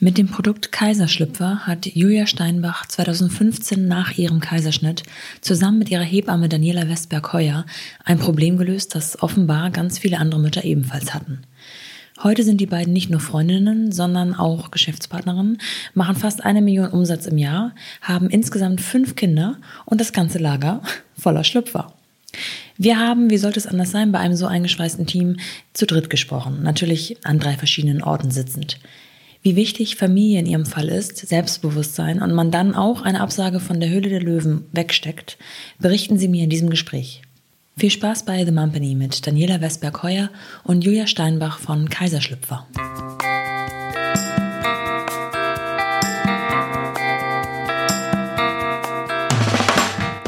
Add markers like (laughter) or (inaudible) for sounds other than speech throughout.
Mit dem Produkt Kaiserschlüpfer hat Julia Steinbach 2015 nach ihrem Kaiserschnitt zusammen mit ihrer Hebamme Daniela Westberg-Heuer ein Problem gelöst, das offenbar ganz viele andere Mütter ebenfalls hatten. Heute sind die beiden nicht nur Freundinnen, sondern auch Geschäftspartnerinnen, machen fast eine Million Umsatz im Jahr, haben insgesamt fünf Kinder und das ganze Lager voller Schlüpfer. Wir haben, wie sollte es anders sein, bei einem so eingeschweißten Team zu dritt gesprochen, natürlich an drei verschiedenen Orten sitzend. Wie wichtig Familie in ihrem Fall ist, Selbstbewusstsein und man dann auch eine Absage von der Höhle der Löwen wegsteckt, berichten sie mir in diesem Gespräch. Viel Spaß bei The Mumpany mit Daniela Westberg-Heuer und Julia Steinbach von Kaiserschlüpfer.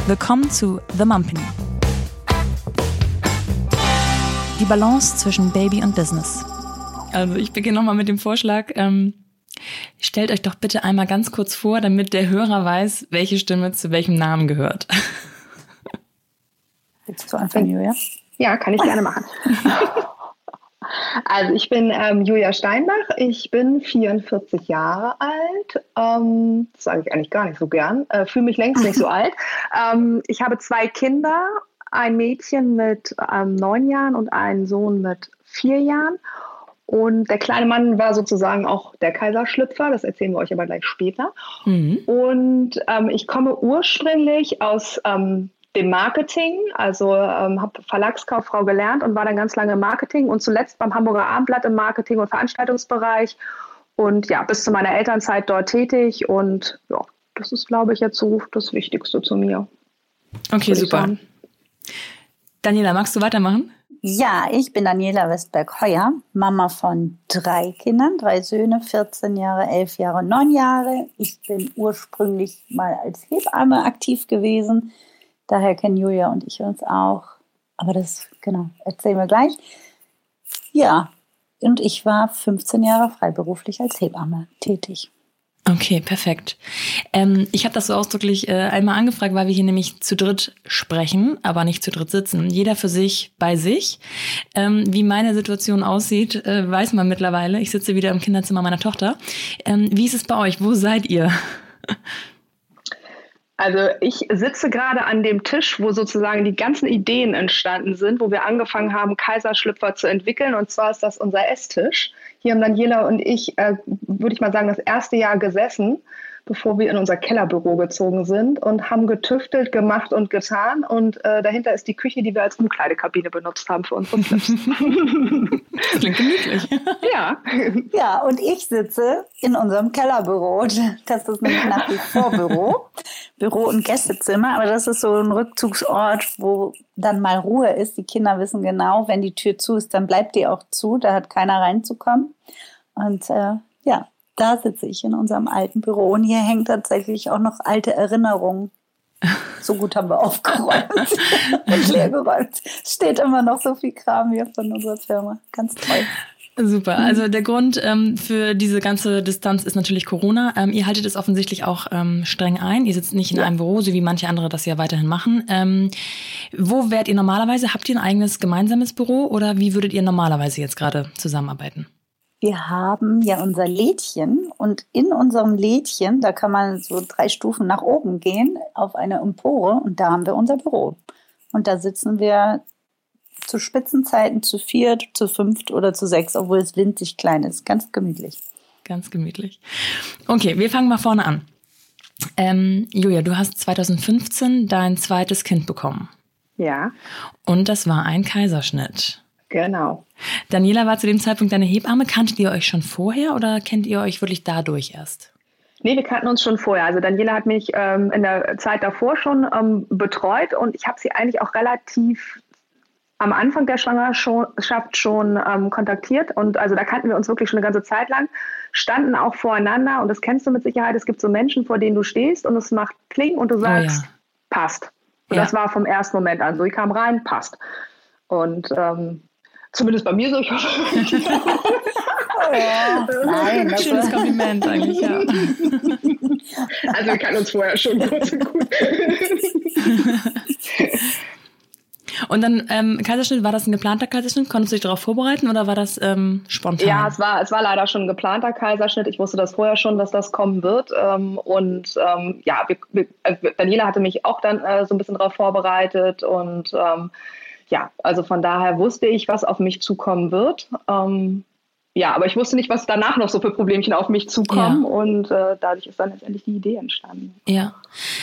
Willkommen zu The Mumpany. Die Balance zwischen Baby und Business. Also ich beginne nochmal mit dem Vorschlag. Ähm, stellt euch doch bitte einmal ganz kurz vor, damit der Hörer weiß, welche Stimme zu welchem Namen gehört. (laughs) Willst du anfangen, Julia? Ja, kann ich gerne machen. (laughs) Also ich bin ähm, Julia Steinbach, ich bin 44 Jahre alt, ähm, das sage ich eigentlich gar nicht so gern, äh, fühle mich längst nicht so (laughs) alt. Ähm, ich habe zwei Kinder, ein Mädchen mit ähm, neun Jahren und einen Sohn mit vier Jahren und der kleine Mann war sozusagen auch der Kaiserschlüpfer, das erzählen wir euch aber gleich später. Mhm. Und ähm, ich komme ursprünglich aus ähm, dem Marketing, also ähm, habe Verlagskauffrau gelernt und war dann ganz lange im Marketing und zuletzt beim Hamburger Abendblatt im Marketing- und Veranstaltungsbereich und ja, bis zu meiner Elternzeit dort tätig und ja, das ist, glaube ich, jetzt so das Wichtigste zu mir. Okay, super. Daniela, magst du weitermachen? Ja, ich bin Daniela Westberg-Heuer, Mama von drei Kindern, drei Söhne, 14 Jahre, 11 Jahre, 9 Jahre. Ich bin ursprünglich mal als Hebamme aktiv gewesen. Daher kennen Julia und ich uns auch. Aber das, genau, erzählen wir gleich. Ja, und ich war 15 Jahre freiberuflich als Hebamme tätig. Okay, perfekt. Ähm, ich habe das so ausdrücklich äh, einmal angefragt, weil wir hier nämlich zu dritt sprechen, aber nicht zu dritt sitzen. Jeder für sich bei sich. Ähm, wie meine Situation aussieht, äh, weiß man mittlerweile. Ich sitze wieder im Kinderzimmer meiner Tochter. Ähm, wie ist es bei euch? Wo seid ihr? Also ich sitze gerade an dem Tisch, wo sozusagen die ganzen Ideen entstanden sind, wo wir angefangen haben, Kaiserschlüpfer zu entwickeln. Und zwar ist das unser Esstisch. Hier haben Daniela und ich, äh, würde ich mal sagen, das erste Jahr gesessen bevor wir in unser Kellerbüro gezogen sind und haben getüftelt, gemacht und getan. Und äh, dahinter ist die Küche, die wir als Umkleidekabine benutzt haben für Clips. (laughs) Klingt gemütlich. ja. Ja, und ich sitze in unserem Kellerbüro. Das ist nämlich nach wie vor Büro. Büro und Gästezimmer, aber das ist so ein Rückzugsort, wo dann mal Ruhe ist. Die Kinder wissen genau, wenn die Tür zu ist, dann bleibt die auch zu. Da hat keiner reinzukommen. Und äh, ja, da sitze ich in unserem alten Büro und hier hängen tatsächlich auch noch alte Erinnerungen. So gut haben wir aufgeräumt (laughs) und leergeräumt. Steht immer noch so viel Kram hier von unserer Firma. Ganz toll. Super. Also der Grund ähm, für diese ganze Distanz ist natürlich Corona. Ähm, ihr haltet es offensichtlich auch ähm, streng ein. Ihr sitzt nicht in ja. einem Büro, so wie manche andere das ja weiterhin machen. Ähm, wo wärt ihr normalerweise? Habt ihr ein eigenes gemeinsames Büro oder wie würdet ihr normalerweise jetzt gerade zusammenarbeiten? Wir haben ja unser Lädchen und in unserem Lädchen, da kann man so drei Stufen nach oben gehen auf eine Empore und da haben wir unser Büro. Und da sitzen wir zu Spitzenzeiten zu viert, zu fünft oder zu sechs, obwohl es winzig klein ist. Ganz gemütlich. Ganz gemütlich. Okay, wir fangen mal vorne an. Ähm, Julia, du hast 2015 dein zweites Kind bekommen. Ja. Und das war ein Kaiserschnitt. Genau. Daniela war zu dem Zeitpunkt deine Hebamme. Kanntet ihr euch schon vorher oder kennt ihr euch wirklich dadurch erst? Nee, wir kannten uns schon vorher. Also Daniela hat mich ähm, in der Zeit davor schon ähm, betreut und ich habe sie eigentlich auch relativ am Anfang der Schwangerschaft schon ähm, kontaktiert und also da kannten wir uns wirklich schon eine ganze Zeit lang, standen auch voreinander und das kennst du mit Sicherheit. Es gibt so Menschen, vor denen du stehst und es macht Kling und du sagst, oh ja. passt. Und ja. das war vom ersten Moment an so. Ich kam rein, passt. Und ähm, Zumindest bei mir so. Ich hoffe. (laughs) ja. Nein, Schönes Kompliment eigentlich, ja. (laughs) Also wir kannten uns vorher schon kurz und gut. (laughs) Und dann ähm, Kaiserschnitt, war das ein geplanter Kaiserschnitt? Konntest du dich darauf vorbereiten oder war das ähm, spontan? Ja, es war, es war leider schon ein geplanter Kaiserschnitt. Ich wusste das vorher schon, dass das kommen wird. Ähm, und ähm, ja, wir, wir, äh, Daniela hatte mich auch dann äh, so ein bisschen darauf vorbereitet. Und ähm, ja, also von daher wusste ich, was auf mich zukommen wird. Ähm, ja, aber ich wusste nicht, was danach noch so für Problemchen auf mich zukommen. Ja. Und äh, dadurch ist dann letztendlich die Idee entstanden. Ja.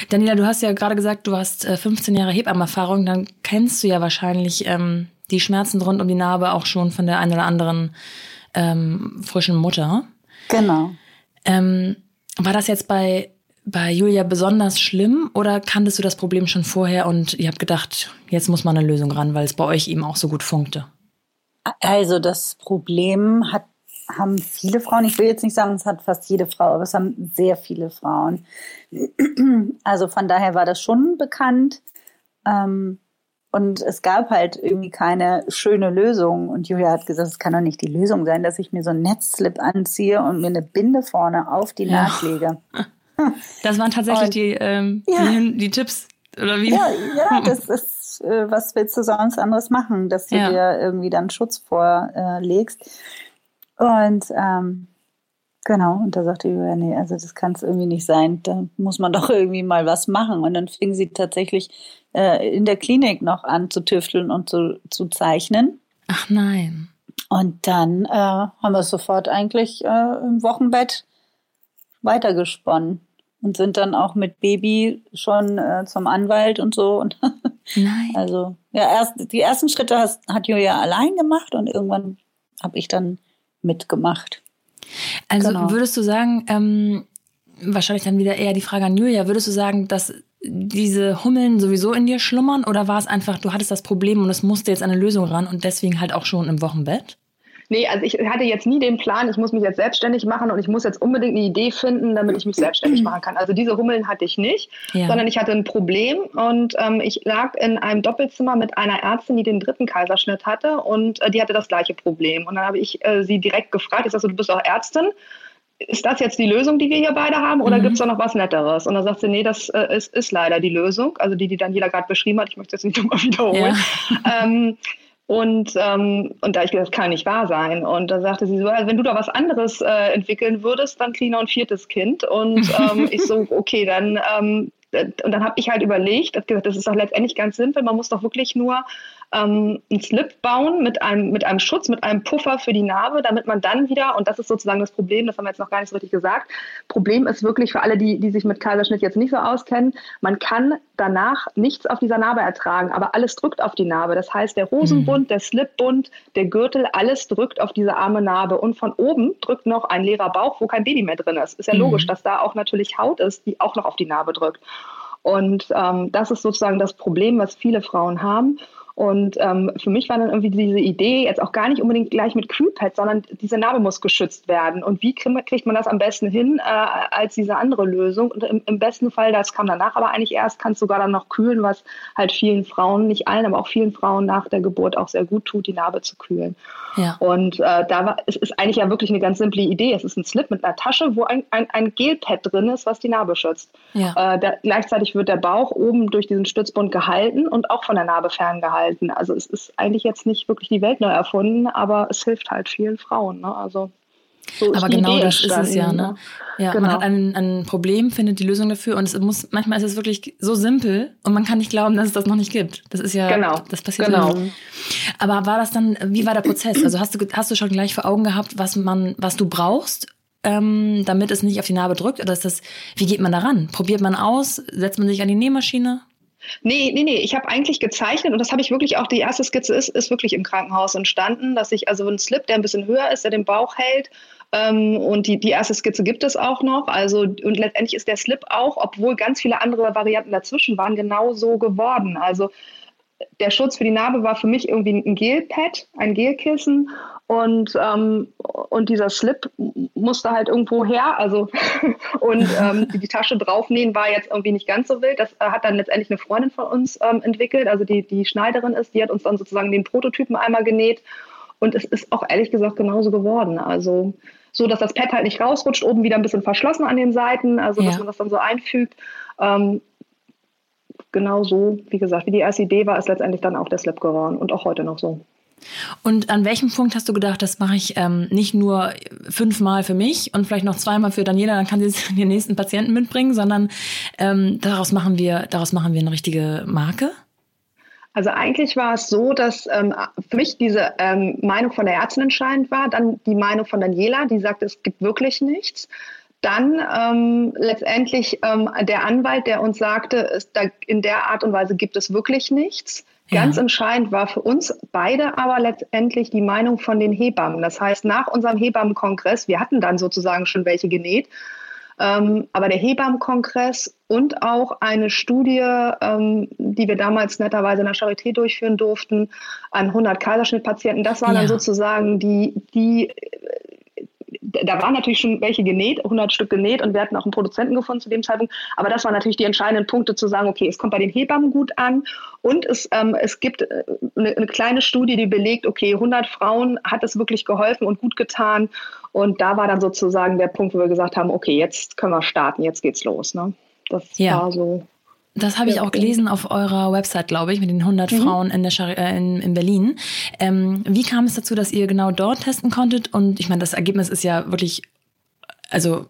Daniela, du hast ja gerade gesagt, du hast äh, 15 Jahre Hebammenerfahrung. Dann kennst du ja wahrscheinlich ähm, die Schmerzen rund um die Narbe auch schon von der einen oder anderen ähm, frischen Mutter. Genau. Ähm, war das jetzt bei, bei Julia besonders schlimm oder kanntest du das Problem schon vorher und ihr habt gedacht, jetzt muss man eine Lösung ran, weil es bei euch eben auch so gut funkte? Also das Problem hat, haben viele Frauen, ich will jetzt nicht sagen, es hat fast jede Frau, aber es haben sehr viele Frauen. Also von daher war das schon bekannt. Ähm, und es gab halt irgendwie keine schöne Lösung. Und Julia hat gesagt, es kann doch nicht die Lösung sein, dass ich mir so einen Netzslip anziehe und mir eine Binde vorne auf die ja. Naht lege. (laughs) Das waren tatsächlich und, die, ähm, ja. die, die, Tipps, oder wie? Ja, ja (laughs) das ist äh, was willst du sonst anderes machen, dass du ja. dir irgendwie dann Schutz vorlegst. Äh, und ähm, genau, und da sagte Julia, nee, also das kann es irgendwie nicht sein, da muss man doch irgendwie mal was machen. Und dann fing sie tatsächlich äh, in der Klinik noch an zu tüfteln und zu, zu zeichnen. Ach nein. Und dann äh, haben wir es sofort eigentlich äh, im Wochenbett weitergesponnen und sind dann auch mit Baby schon äh, zum Anwalt und so. Und (laughs) Nein. Also, ja, erst, die ersten Schritte has, hat Julia allein gemacht und irgendwann habe ich dann mitgemacht. Also genau. würdest du sagen, ähm, wahrscheinlich dann wieder eher die Frage an Julia, würdest du sagen, dass diese Hummeln sowieso in dir schlummern oder war es einfach, du hattest das Problem und es musste jetzt eine Lösung ran und deswegen halt auch schon im Wochenbett? Nee, also ich hatte jetzt nie den Plan, ich muss mich jetzt selbstständig machen und ich muss jetzt unbedingt eine Idee finden, damit ich mich selbstständig machen kann. Also diese Hummeln hatte ich nicht, ja. sondern ich hatte ein Problem und ähm, ich lag in einem Doppelzimmer mit einer Ärztin, die den dritten Kaiserschnitt hatte und äh, die hatte das gleiche Problem. Und dann habe ich äh, sie direkt gefragt, ich sage, du bist auch Ärztin ist das jetzt die Lösung, die wir hier beide haben, oder mhm. gibt es da noch was Netteres? Und dann sagt sie, nee, das äh, ist, ist leider die Lösung, also die, die Daniela gerade beschrieben hat. Ich möchte das nicht nochmal (laughs) wiederholen. Ja. Ähm, und, ähm, und da ich gedacht, das kann nicht wahr sein. Und da sagte sie so, wenn du da was anderes äh, entwickeln würdest, dann kriege ich noch ein viertes Kind. Und (laughs) ähm, ich so, okay, dann ähm, und dann habe ich halt überlegt, gesagt, das ist doch letztendlich ganz simpel. Man muss doch wirklich nur ähm, einen Slip bauen mit einem, mit einem Schutz, mit einem Puffer für die Narbe, damit man dann wieder, und das ist sozusagen das Problem, das haben wir jetzt noch gar nicht so richtig gesagt, Problem ist wirklich für alle, die, die sich mit Kaiserschnitt jetzt nicht so auskennen, man kann danach nichts auf dieser Narbe ertragen, aber alles drückt auf die Narbe. Das heißt, der Hosenbund, mhm. der Slipbund, der Gürtel, alles drückt auf diese arme Narbe. Und von oben drückt noch ein leerer Bauch, wo kein Baby mehr drin ist. Ist ja mhm. logisch, dass da auch natürlich Haut ist, die auch noch auf die Narbe drückt. Und ähm, das ist sozusagen das Problem, was viele Frauen haben. Und ähm, für mich war dann irgendwie diese Idee, jetzt auch gar nicht unbedingt gleich mit Kühlpad, sondern diese Narbe muss geschützt werden. Und wie kriegt man das am besten hin äh, als diese andere Lösung? Und im, im, besten Fall, das kam danach aber eigentlich erst, kann es sogar dann noch kühlen, was halt vielen Frauen, nicht allen, aber auch vielen Frauen nach der Geburt auch sehr gut tut, die Narbe zu kühlen. Ja. Und äh, da war, es ist eigentlich ja wirklich eine ganz simple Idee. Es ist ein Slip mit einer Tasche, wo ein, ein, ein Gelpad drin ist, was die Narbe schützt. Ja. Äh, da, gleichzeitig wird der Bauch oben durch diesen Stützbund gehalten und auch von der Narbe ferngehalten halten. Also es ist eigentlich jetzt nicht wirklich die Welt neu erfunden, aber es hilft halt vielen Frauen. Ne? Also so aber genau Idee das ist es ja, ne? Ja, genau. man hat ein, ein Problem, findet die Lösung dafür und es muss, manchmal ist es wirklich so simpel und man kann nicht glauben, dass es das noch nicht gibt. Das ist ja, genau. das passiert genau. Aber war das dann, wie war der Prozess? Also hast du, hast du schon gleich vor Augen gehabt, was man, was du brauchst, ähm, damit es nicht auf die Narbe drückt? Oder ist das, wie geht man daran? Probiert man aus? Setzt man sich an die Nähmaschine? Nee, nee, nee. Ich habe eigentlich gezeichnet und das habe ich wirklich auch, die erste Skizze ist, ist wirklich im Krankenhaus entstanden, dass ich also einen Slip, der ein bisschen höher ist, der den Bauch hält. Ähm, und die, die erste Skizze gibt es auch noch. Also, und letztendlich ist der Slip auch, obwohl ganz viele andere Varianten dazwischen waren, genau so geworden. Also der Schutz für die Narbe war für mich irgendwie ein Gelpad, ein Gelkissen und, ähm, und dieser Slip musste halt irgendwo her. Also (laughs) und ähm, die, Tasche draufnähen war jetzt irgendwie nicht ganz so wild. Das äh, hat dann letztendlich eine Freundin von uns ähm, entwickelt, also die, die Schneiderin ist, die hat uns dann sozusagen den Prototypen einmal genäht. Und es ist auch ehrlich gesagt genauso geworden. Also so, dass das Pad halt nicht rausrutscht, oben wieder ein bisschen verschlossen an den Seiten, also ja. dass man das dann so einfügt. Ähm, genau so, wie gesagt, wie die erste Idee war, ist letztendlich dann auch der Slip geworden und auch heute noch so. Und an welchem Punkt hast du gedacht, das mache ich ähm, nicht nur fünfmal für mich und vielleicht noch zweimal für Daniela, dann kann sie (laughs) den nächsten Patienten mitbringen, sondern ähm, daraus machen wir, daraus machen wir eine richtige Marke? Also eigentlich war es so, dass ähm, für mich diese ähm, Meinung von der Ärztin entscheidend war, dann die Meinung von Daniela, die sagte, es gibt wirklich nichts. Dann ähm, letztendlich ähm, der Anwalt, der uns sagte, es, da, in der Art und Weise gibt es wirklich nichts. Ganz ja. entscheidend war für uns beide aber letztendlich die Meinung von den Hebammen. Das heißt, nach unserem Hebammenkongress, wir hatten dann sozusagen schon welche genäht, ähm, aber der Hebammenkongress und auch eine Studie, ähm, die wir damals netterweise in der Charité durchführen durften, an 100 Kaiserschnittpatienten, das waren ja. dann sozusagen die, die da waren natürlich schon welche genäht, 100 Stück genäht und wir hatten auch einen Produzenten gefunden zu dem Zeitpunkt. Aber das waren natürlich die entscheidenden Punkte zu sagen, okay, es kommt bei den Hebammen gut an und es, ähm, es gibt äh, eine, eine, kleine Studie, die belegt, okay, 100 Frauen hat es wirklich geholfen und gut getan. Und da war dann sozusagen der Punkt, wo wir gesagt haben, okay, jetzt können wir starten, jetzt geht's los. Ne? Das ja. war so das habe ich auch gelesen auf eurer Website, glaube ich, mit den 100 mhm. Frauen in, der Char äh, in, in Berlin. Ähm, wie kam es dazu, dass ihr genau dort testen konntet? Und ich meine, das Ergebnis ist ja wirklich, also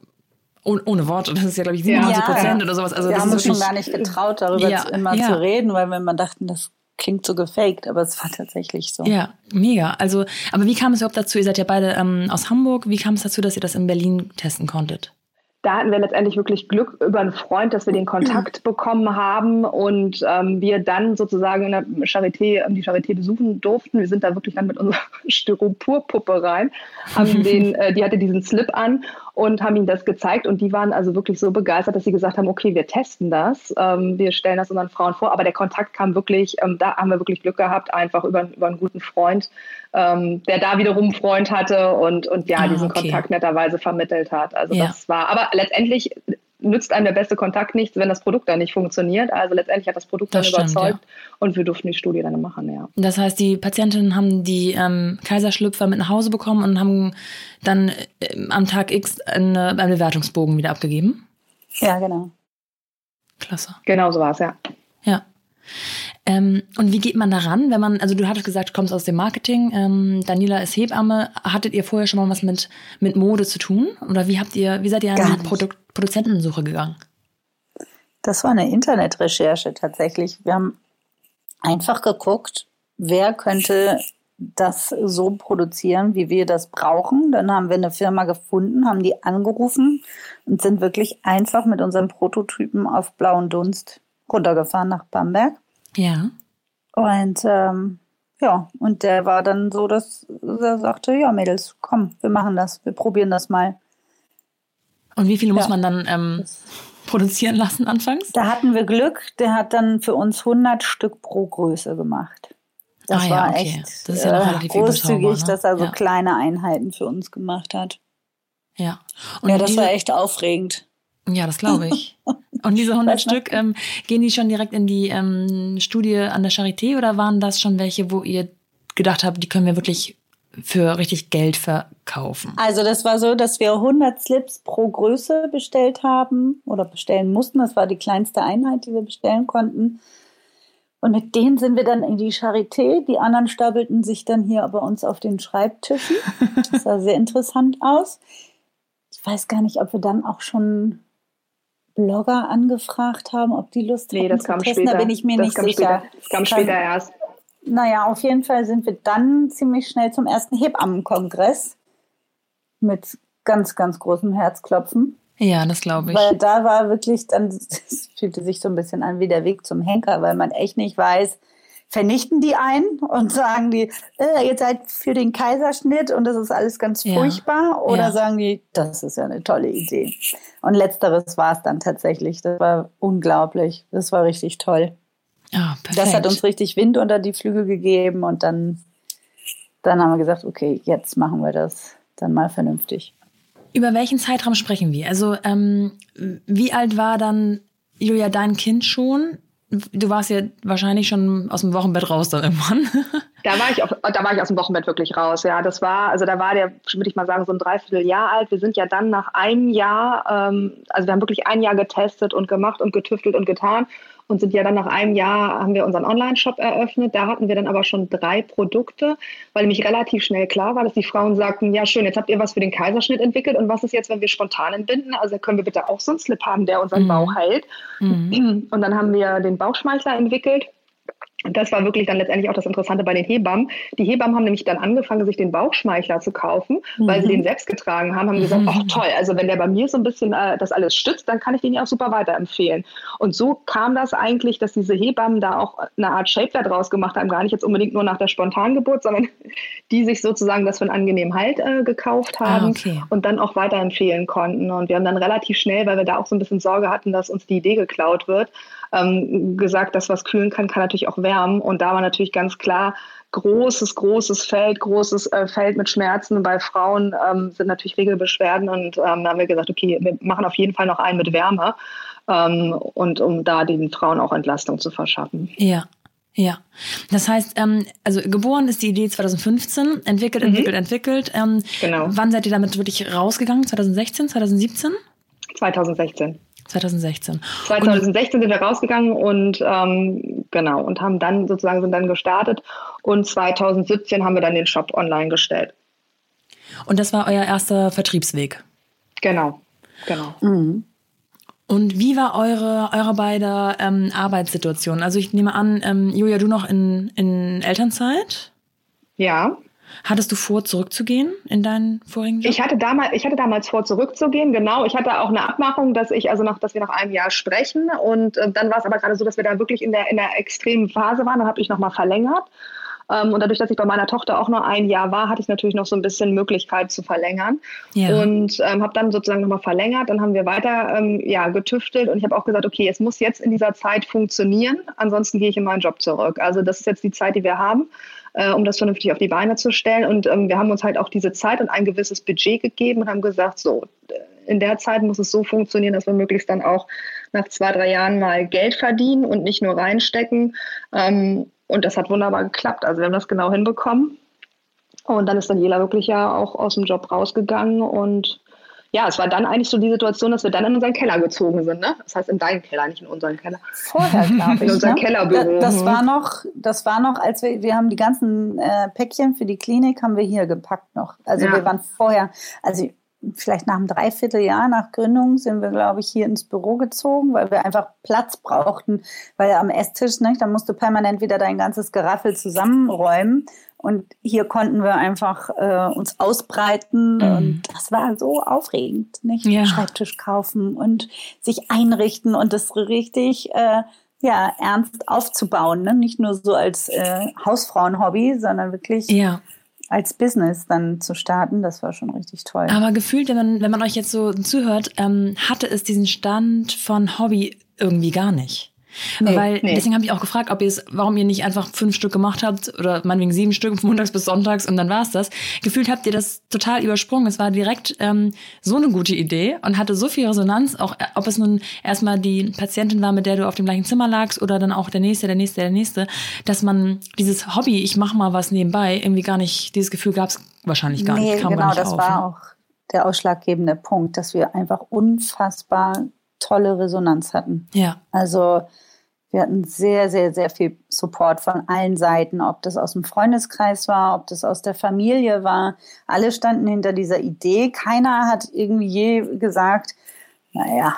ohne Worte, das ist ja, glaube ich, 97 Prozent ja. oder sowas. Also wir haben uns schon gar nicht getraut, darüber ja, immer ja. zu reden, weil wir immer dachten, das klingt so gefaked, aber es war tatsächlich so. Ja, mega. Also, aber wie kam es überhaupt dazu? Ihr seid ja beide ähm, aus Hamburg. Wie kam es dazu, dass ihr das in Berlin testen konntet? Da hatten wir letztendlich wirklich Glück über einen Freund, dass wir den Kontakt (clears throat) bekommen haben und ähm, wir dann sozusagen in der Charité, die Charité besuchen durften. Wir sind da wirklich dann mit unserer (laughs) Styroporpuppe rein, haben (laughs) den, äh, die hatte diesen Slip an und haben ihnen das gezeigt und die waren also wirklich so begeistert, dass sie gesagt haben, okay, wir testen das, ähm, wir stellen das unseren Frauen vor, aber der Kontakt kam wirklich, ähm, da haben wir wirklich Glück gehabt, einfach über, über einen guten Freund, ähm, der da wiederum einen Freund hatte und, und ja, ah, diesen okay. Kontakt netterweise vermittelt hat. Also ja. das war, aber letztendlich nützt einem der beste Kontakt nichts, wenn das Produkt dann nicht funktioniert. Also letztendlich hat das Produkt das dann stimmt, überzeugt ja. und wir durften die Studie dann machen, ja. Das heißt, die Patientinnen haben die ähm, Kaiserschlüpfer mit nach Hause bekommen und haben dann äh, am Tag X eine, einen Bewertungsbogen wieder abgegeben? Ja, genau. Klasse. Genau so war es, ja. Ja. Ähm, und wie geht man daran, wenn man, also du hattest gesagt, du kommst aus dem Marketing, ähm, Daniela ist Hebamme. Hattet ihr vorher schon mal was mit, mit Mode zu tun? Oder wie habt ihr, wie seid ihr an die Produ Produzentensuche gegangen? Das war eine Internetrecherche tatsächlich. Wir haben einfach geguckt, wer könnte das so produzieren, wie wir das brauchen. Dann haben wir eine Firma gefunden, haben die angerufen und sind wirklich einfach mit unseren Prototypen auf blauen Dunst runtergefahren nach Bamberg. Ja. Und ähm, ja, und der war dann so, dass er sagte, ja, Mädels, komm, wir machen das, wir probieren das mal. Und wie viele ja. muss man dann ähm, produzieren lassen anfangs? Da hatten wir Glück, der hat dann für uns 100 Stück pro Größe gemacht. Das ah, war ja, okay. echt das ja äh, großzügig, ne? dass er so kleine Einheiten für uns gemacht hat. Ja. Und ja, das war echt aufregend. Ja, das glaube ich. Und diese 100 Stück, ähm, gehen die schon direkt in die ähm, Studie an der Charité oder waren das schon welche, wo ihr gedacht habt, die können wir wirklich für richtig Geld verkaufen? Also das war so, dass wir 100 Slips pro Größe bestellt haben oder bestellen mussten. Das war die kleinste Einheit, die wir bestellen konnten. Und mit denen sind wir dann in die Charité. Die anderen stapelten sich dann hier bei uns auf den Schreibtischen. (laughs) Das sah sehr interessant aus. Ich weiß gar nicht, ob wir dann auch schon Blogger angefragt haben, ob die Lust nee, haben das kam testen. Später. Da bin ich mir das nicht sicher. Später. Das kam später erst. Naja, auf jeden Fall sind wir dann ziemlich schnell zum ersten Hebammenkongress mit ganz, ganz großem Herzklopfen. Ja, das glaube ich. Weil da war wirklich dann, es (laughs) fühlte sich so ein bisschen an wie der Weg zum Henker, weil man echt nicht weiß, vernichten die einen und sagen die, äh, ihr seid für den Kaiserschnitt und das ist alles ganz furchtbar? Ja. Oder ja. sagen die, das ist ja eine tolle Idee. Und letzteres war es dann tatsächlich. Das war unglaublich. Das war richtig toll. Perfekt. Das hat uns richtig Wind unter die Flügel gegeben und dann, dann haben wir gesagt, okay, jetzt machen wir das dann mal vernünftig. Über welchen Zeitraum sprechen wir? Also ähm, wie alt war dann Julia dein Kind schon? Du warst ja wahrscheinlich schon aus dem Wochenbett raus dann irgendwann. (laughs) Da war ich, auf, da war ich aus dem Wochenbett wirklich raus. Ja, das war, also da war der, würde ich mal sagen, so ein Dreivierteljahr alt. Wir sind ja dann nach einem Jahr, ähm, also wir haben wirklich ein Jahr getestet und gemacht und getüftelt und getan und sind ja dann nach einem Jahr haben wir unseren Online-Shop eröffnet. Da hatten wir dann aber schon drei Produkte, weil nämlich relativ schnell klar war, dass die Frauen sagten, ja schön, jetzt habt ihr was für den Kaiserschnitt entwickelt und was ist jetzt, wenn wir spontan entbinden? Also können wir bitte auch so einen Slip haben, der unseren mhm. Bauch hält. Mhm. Und dann haben wir den Bauchschmeichler entwickelt und das war wirklich dann letztendlich auch das Interessante bei den Hebammen. Die Hebammen haben nämlich dann angefangen, sich den Bauchschmeichler zu kaufen, mhm. weil sie mhm. den selbst getragen haben, haben gesagt, ach toll, also wenn der bei mir so ein bisschen äh, das alles stützt, dann kann ich den ja auch super weiterempfehlen. Und so kam das eigentlich, dass diese Hebammen da auch eine Art Shapewear draus gemacht haben, gar nicht jetzt unbedingt nur nach der Spontangeburt, sondern (laughs) die sich sozusagen das für einen angenehmen Halt äh, gekauft ah, haben ah, okay. und dann auch weiterempfehlen konnten. Und wir haben dann relativ schnell, weil wir da auch so ein bisschen Sorge hatten, dass uns die Idee geklaut wird, ähm, gesagt, dass was kühlen kann, kann natürlich auch wärmen. Und da war natürlich ganz klar, großes, großes Feld, großes äh, Feld mit Schmerzen. Bei Frauen ähm, sind natürlich Regelbeschwerden und ähm, da haben wir gesagt, okay, wir machen auf jeden Fall noch einen mit Wärme ähm, und um da den Frauen auch Entlastung zu verschaffen. Ja. Ja, das heißt, ähm, also geboren ist die Idee 2015, entwickelt, mhm. entwickelt, entwickelt. Ähm, genau. Wann seid ihr damit wirklich rausgegangen? 2016, 2017? 2016. 2016. 2016 und, sind wir rausgegangen und ähm, genau und haben dann sozusagen sind dann gestartet und 2017 haben wir dann den Shop online gestellt. Und das war euer erster Vertriebsweg. Genau, genau. Mhm. Und wie war eure, eure beide ähm, Arbeitssituation? Also ich nehme an, ähm, Julia, du noch in, in Elternzeit? Ja. Hattest du vor, zurückzugehen in deinen vorigen Job? Ich hatte damals, ich hatte damals vor, zurückzugehen, genau. Ich hatte auch eine Abmachung, dass ich, also noch, dass wir nach einem Jahr sprechen. Und äh, dann war es aber gerade so, dass wir da wirklich in der, in der extremen Phase waren. Dann habe ich nochmal verlängert. Ähm, und dadurch, dass ich bei meiner Tochter auch nur ein Jahr war, hatte ich natürlich noch so ein bisschen Möglichkeit zu verlängern. Ja. Und ähm, habe dann sozusagen nochmal verlängert. Dann haben wir weiter ähm, ja, getüftelt und ich habe auch gesagt, okay, es muss jetzt in dieser Zeit funktionieren, ansonsten gehe ich in meinen Job zurück. Also das ist jetzt die Zeit, die wir haben äh, um das vernünftig auf die Beine zu stellen. Und ähm, wir haben uns halt auch diese Zeit und ein gewisses Budget gegeben und haben gesagt, so, in der Zeit muss es so funktionieren, dass wir möglichst dann auch nach zwei, drei Jahren mal Geld verdienen und nicht nur reinstecken. Ähm, und das hat wunderbar geklappt. Also wir haben das genau hinbekommen. Und dann ist Daniela wirklich ja auch aus dem Job rausgegangen und ja, es war dann eigentlich so die Situation, dass wir dann in unseren Keller gezogen sind. Ne? Das heißt in deinen Keller, nicht in unseren Keller. Vorher, glaube ich. In unser ne? Kellerbüro. Das, das, war noch, das war noch, als wir, wir haben die ganzen äh, Päckchen für die Klinik haben wir hier gepackt noch. Also ja. wir waren vorher, also vielleicht nach einem Dreivierteljahr nach Gründung sind wir, glaube ich, hier ins Büro gezogen, weil wir einfach Platz brauchten, weil am Esstisch, ne, da musst du permanent wieder dein ganzes Geraffel zusammenräumen. Und hier konnten wir einfach äh, uns ausbreiten mhm. und das war so aufregend, nicht? Ja. Schreibtisch kaufen und sich einrichten und das richtig äh, ja ernst aufzubauen, ne? nicht nur so als äh, Hausfrauenhobby, sondern wirklich ja als Business dann zu starten, das war schon richtig toll. Aber gefühlt, wenn man, wenn man euch jetzt so zuhört, ähm, hatte es diesen Stand von Hobby irgendwie gar nicht. Nee, Weil nee. deswegen habe ich auch gefragt, ob ihr es, warum ihr nicht einfach fünf Stück gemacht habt oder meinetwegen sieben Stück (laughs) montags bis sonntags und dann war's das. Gefühlt habt ihr das total übersprungen. Es war direkt ähm, so eine gute Idee und hatte so viel Resonanz, auch äh, ob es nun erstmal die Patientin war, mit der du auf dem gleichen Zimmer lagst oder dann auch der nächste, der nächste, der nächste, dass man dieses Hobby, ich mach mal was nebenbei, irgendwie gar nicht, dieses Gefühl gab es wahrscheinlich gar nee, nicht. Kam genau, nicht das auf, war ne? auch der ausschlaggebende Punkt, dass wir einfach unfassbar tolle Resonanz hatten. Ja. Also wir hatten sehr, sehr, sehr viel Support von allen Seiten, ob das aus dem Freundeskreis war, ob das aus der Familie war. Alle standen hinter dieser Idee. Keiner hat irgendwie je gesagt, naja,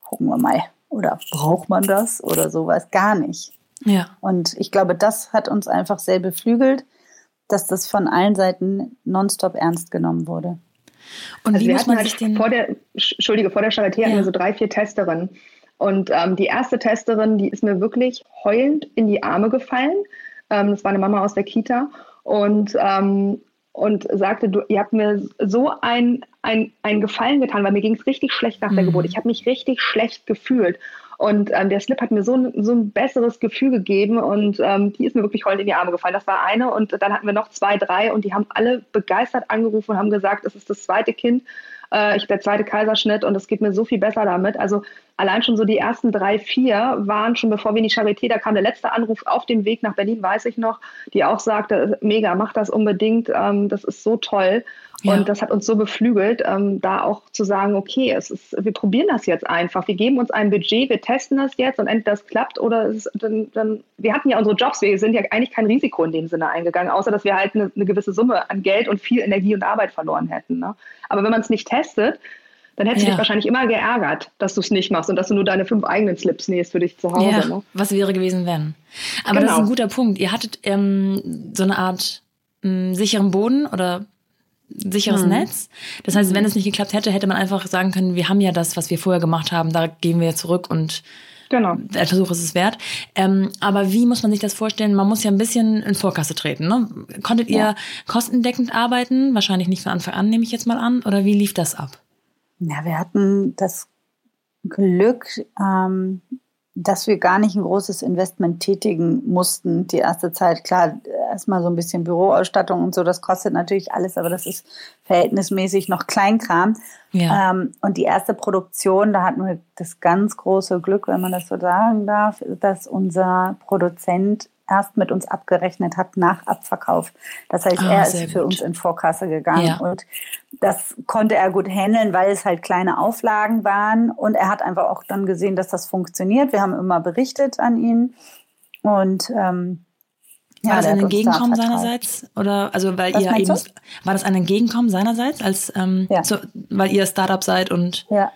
gucken wir mal. Oder braucht man das oder sowas? Gar nicht. Ja. Und ich glaube, das hat uns einfach sehr beflügelt, dass das von allen Seiten nonstop ernst genommen wurde. Und also wie muss man halt sich den vor der, Entschuldige, vor der Charité ja. hatten wir so drei, vier Testerinnen. Und ähm, die erste Testerin, die ist mir wirklich heulend in die Arme gefallen. Ähm, das war eine Mama aus der Kita. Und, ähm, und sagte, du, ihr habt mir so ein, ein, ein Gefallen getan, weil mir ging es richtig schlecht nach der mhm. Geburt. Ich habe mich richtig schlecht gefühlt. Und ähm, der Slip hat mir so ein, so ein besseres Gefühl gegeben und ähm, die ist mir wirklich heulend in die Arme gefallen. Das war eine und dann hatten wir noch zwei, drei und die haben alle begeistert angerufen und haben gesagt, es ist das zweite Kind Äh, ich der zweite Kaiserschnitt und es geht mir so viel besser damit. Also allein schon so die ersten drei, vier waren schon, bevor wir in die Charité, da kam der letzte Anruf auf dem Weg nach Berlin, weiß ich noch, die auch sagte, mega, mach das unbedingt, ähm, das ist so toll. Ja. Und das hat uns so beflügelt, ähm, da auch zu sagen, okay, es ist, wir probieren das jetzt einfach. Wir geben uns ein Budget, wir testen das jetzt und entweder das klappt oder es, dann, dann, wir hatten ja unsere Jobs, wir sind ja eigentlich kein Risiko in dem Sinne eingegangen, außer dass wir halt eine, eine gewisse Summe an Geld und viel Energie und Arbeit verloren hätten. Ne? Aber wenn man es nicht testet, dann hättest du ja. dich wahrscheinlich immer geärgert, dass du es nicht machst und dass du nur deine fünf eigenen Slips nähst für dich zu Hause. Ja, ne? Was wäre gewesen, wenn? Aber genau. das ist ein genau. guter Punkt. Ihr hattet ähm, so eine Art ähm, sicheren Boden oder sicheres mhm. Netz. Das heißt, wenn mhm. es nicht geklappt hätte, hätte man einfach sagen können, wir haben ja das, was wir vorher gemacht haben, da gehen wir zurück und Genau. Der Versuch ist es wert. Ähm, aber wie muss man sich das vorstellen? Man muss ja ein bisschen in Vorkasse treten. Ne? Konntet ihr ja. kostendeckend arbeiten? Wahrscheinlich nicht von Anfang an, nehme ich jetzt mal an. Oder wie lief das ab? Ja, wir hatten das Glück, ähm, dass wir gar nicht ein großes Investment tätigen mussten die erste Zeit. Klar, erstmal so ein bisschen Büroausstattung und so, das kostet natürlich alles, aber das ist verhältnismäßig noch Kleinkram. Ja. Ähm, und die erste Produktion, da hatten wir das ganz große Glück, wenn man das so sagen darf, dass unser Produzent erst mit uns abgerechnet hat nach Abverkauf. Das heißt, ah, er ist für gut. uns in Vorkasse gegangen ja. und das konnte er gut handeln, weil es halt kleine Auflagen waren und er hat einfach auch dann gesehen, dass das funktioniert. Wir haben immer berichtet an ihn und ähm, war ja, das ein Entgegenkommen seinerseits? Oder also weil Was ihr eben du? war das ein Entgegenkommen seinerseits, als ähm, ja. so, weil ihr Startup seid und ja.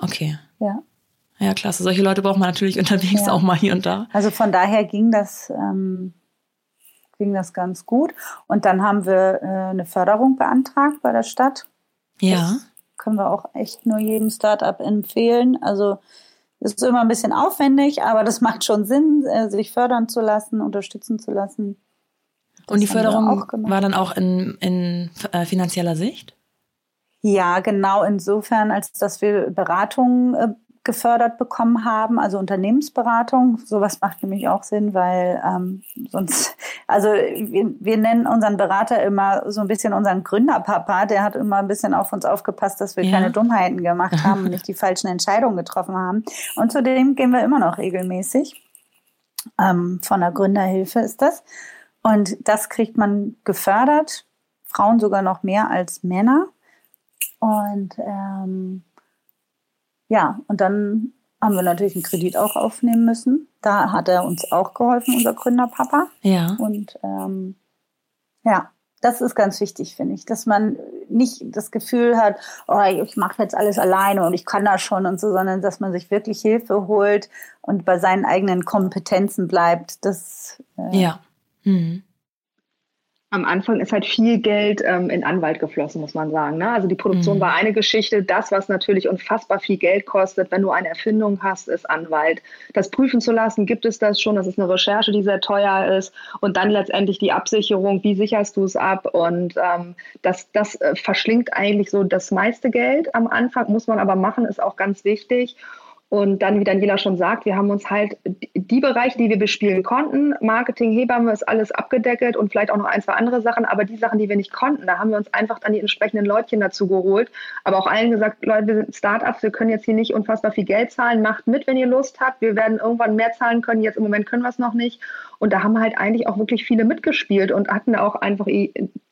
okay. Ja. Ja, klasse. Solche Leute braucht man natürlich (laughs) unterwegs ja. auch mal hier und da. Also von daher ging das, ähm, ging das ganz gut. Und dann haben wir äh, eine Förderung beantragt bei der Stadt. Ja. Das können wir auch echt nur jedem Startup empfehlen. Also ist immer ein bisschen aufwendig, aber das macht schon Sinn, äh, sich fördern zu lassen, unterstützen zu lassen. Das und die Förderung war dann auch in, in äh, finanzieller Sicht? Ja, genau insofern, als dass wir Beratungen äh, gefördert bekommen haben, also Unternehmensberatung. Sowas macht nämlich auch Sinn, weil ähm, sonst, also wir, wir nennen unseren Berater immer so ein bisschen unseren Gründerpapa. Der hat immer ein bisschen auf uns aufgepasst, dass wir ja. keine Dummheiten gemacht (laughs) haben und nicht die falschen Entscheidungen getroffen haben. Und zudem gehen wir immer noch regelmäßig. Ähm, von der Gründerhilfe ist das. Und das kriegt man gefördert. Frauen sogar noch mehr als Männer. Und ähm, ja, und dann haben wir natürlich einen Kredit auch aufnehmen müssen. Da hat er uns auch geholfen, unser Gründerpapa. Ja. Und ähm, ja, das ist ganz wichtig, finde ich, dass man nicht das Gefühl hat, oh, ich mache jetzt alles alleine und ich kann das schon und so, sondern dass man sich wirklich Hilfe holt und bei seinen eigenen Kompetenzen bleibt. Das äh, ja. Mhm am Anfang ist halt viel Geld ähm, in Anwalt geflossen, muss man sagen. Ne? Also die Produktion mhm. war eine Geschichte. Das, was natürlich unfassbar viel Geld kostet, wenn du eine Erfindung hast, ist Anwalt. Das prüfen zu lassen, gibt es das schon? Das ist eine Recherche, die sehr teuer ist. Und dann letztendlich die Absicherung, wie sicherst du es ab? Und ähm, das, das äh, verschlingt eigentlich so das meiste Geld am Anfang, muss man aber machen, ist auch ganz wichtig. Und dann, wie Daniela schon sagt, wir haben uns halt die Bereiche, die wir bespielen konnten, Marketing, Hebamme ist alles abgedeckelt und vielleicht auch noch ein, zwei andere Sachen, aber die Sachen, die wir nicht konnten, da haben wir uns einfach dann die entsprechenden Leutchen dazu geholt, aber auch allen gesagt, Leute, wir sind Startups, wir können jetzt hier nicht unfassbar viel Geld zahlen, macht mit, wenn ihr Lust habt, wir werden irgendwann mehr zahlen können, jetzt im Moment können wir es noch nicht. Und da haben halt eigentlich auch wirklich viele mitgespielt und hatten auch einfach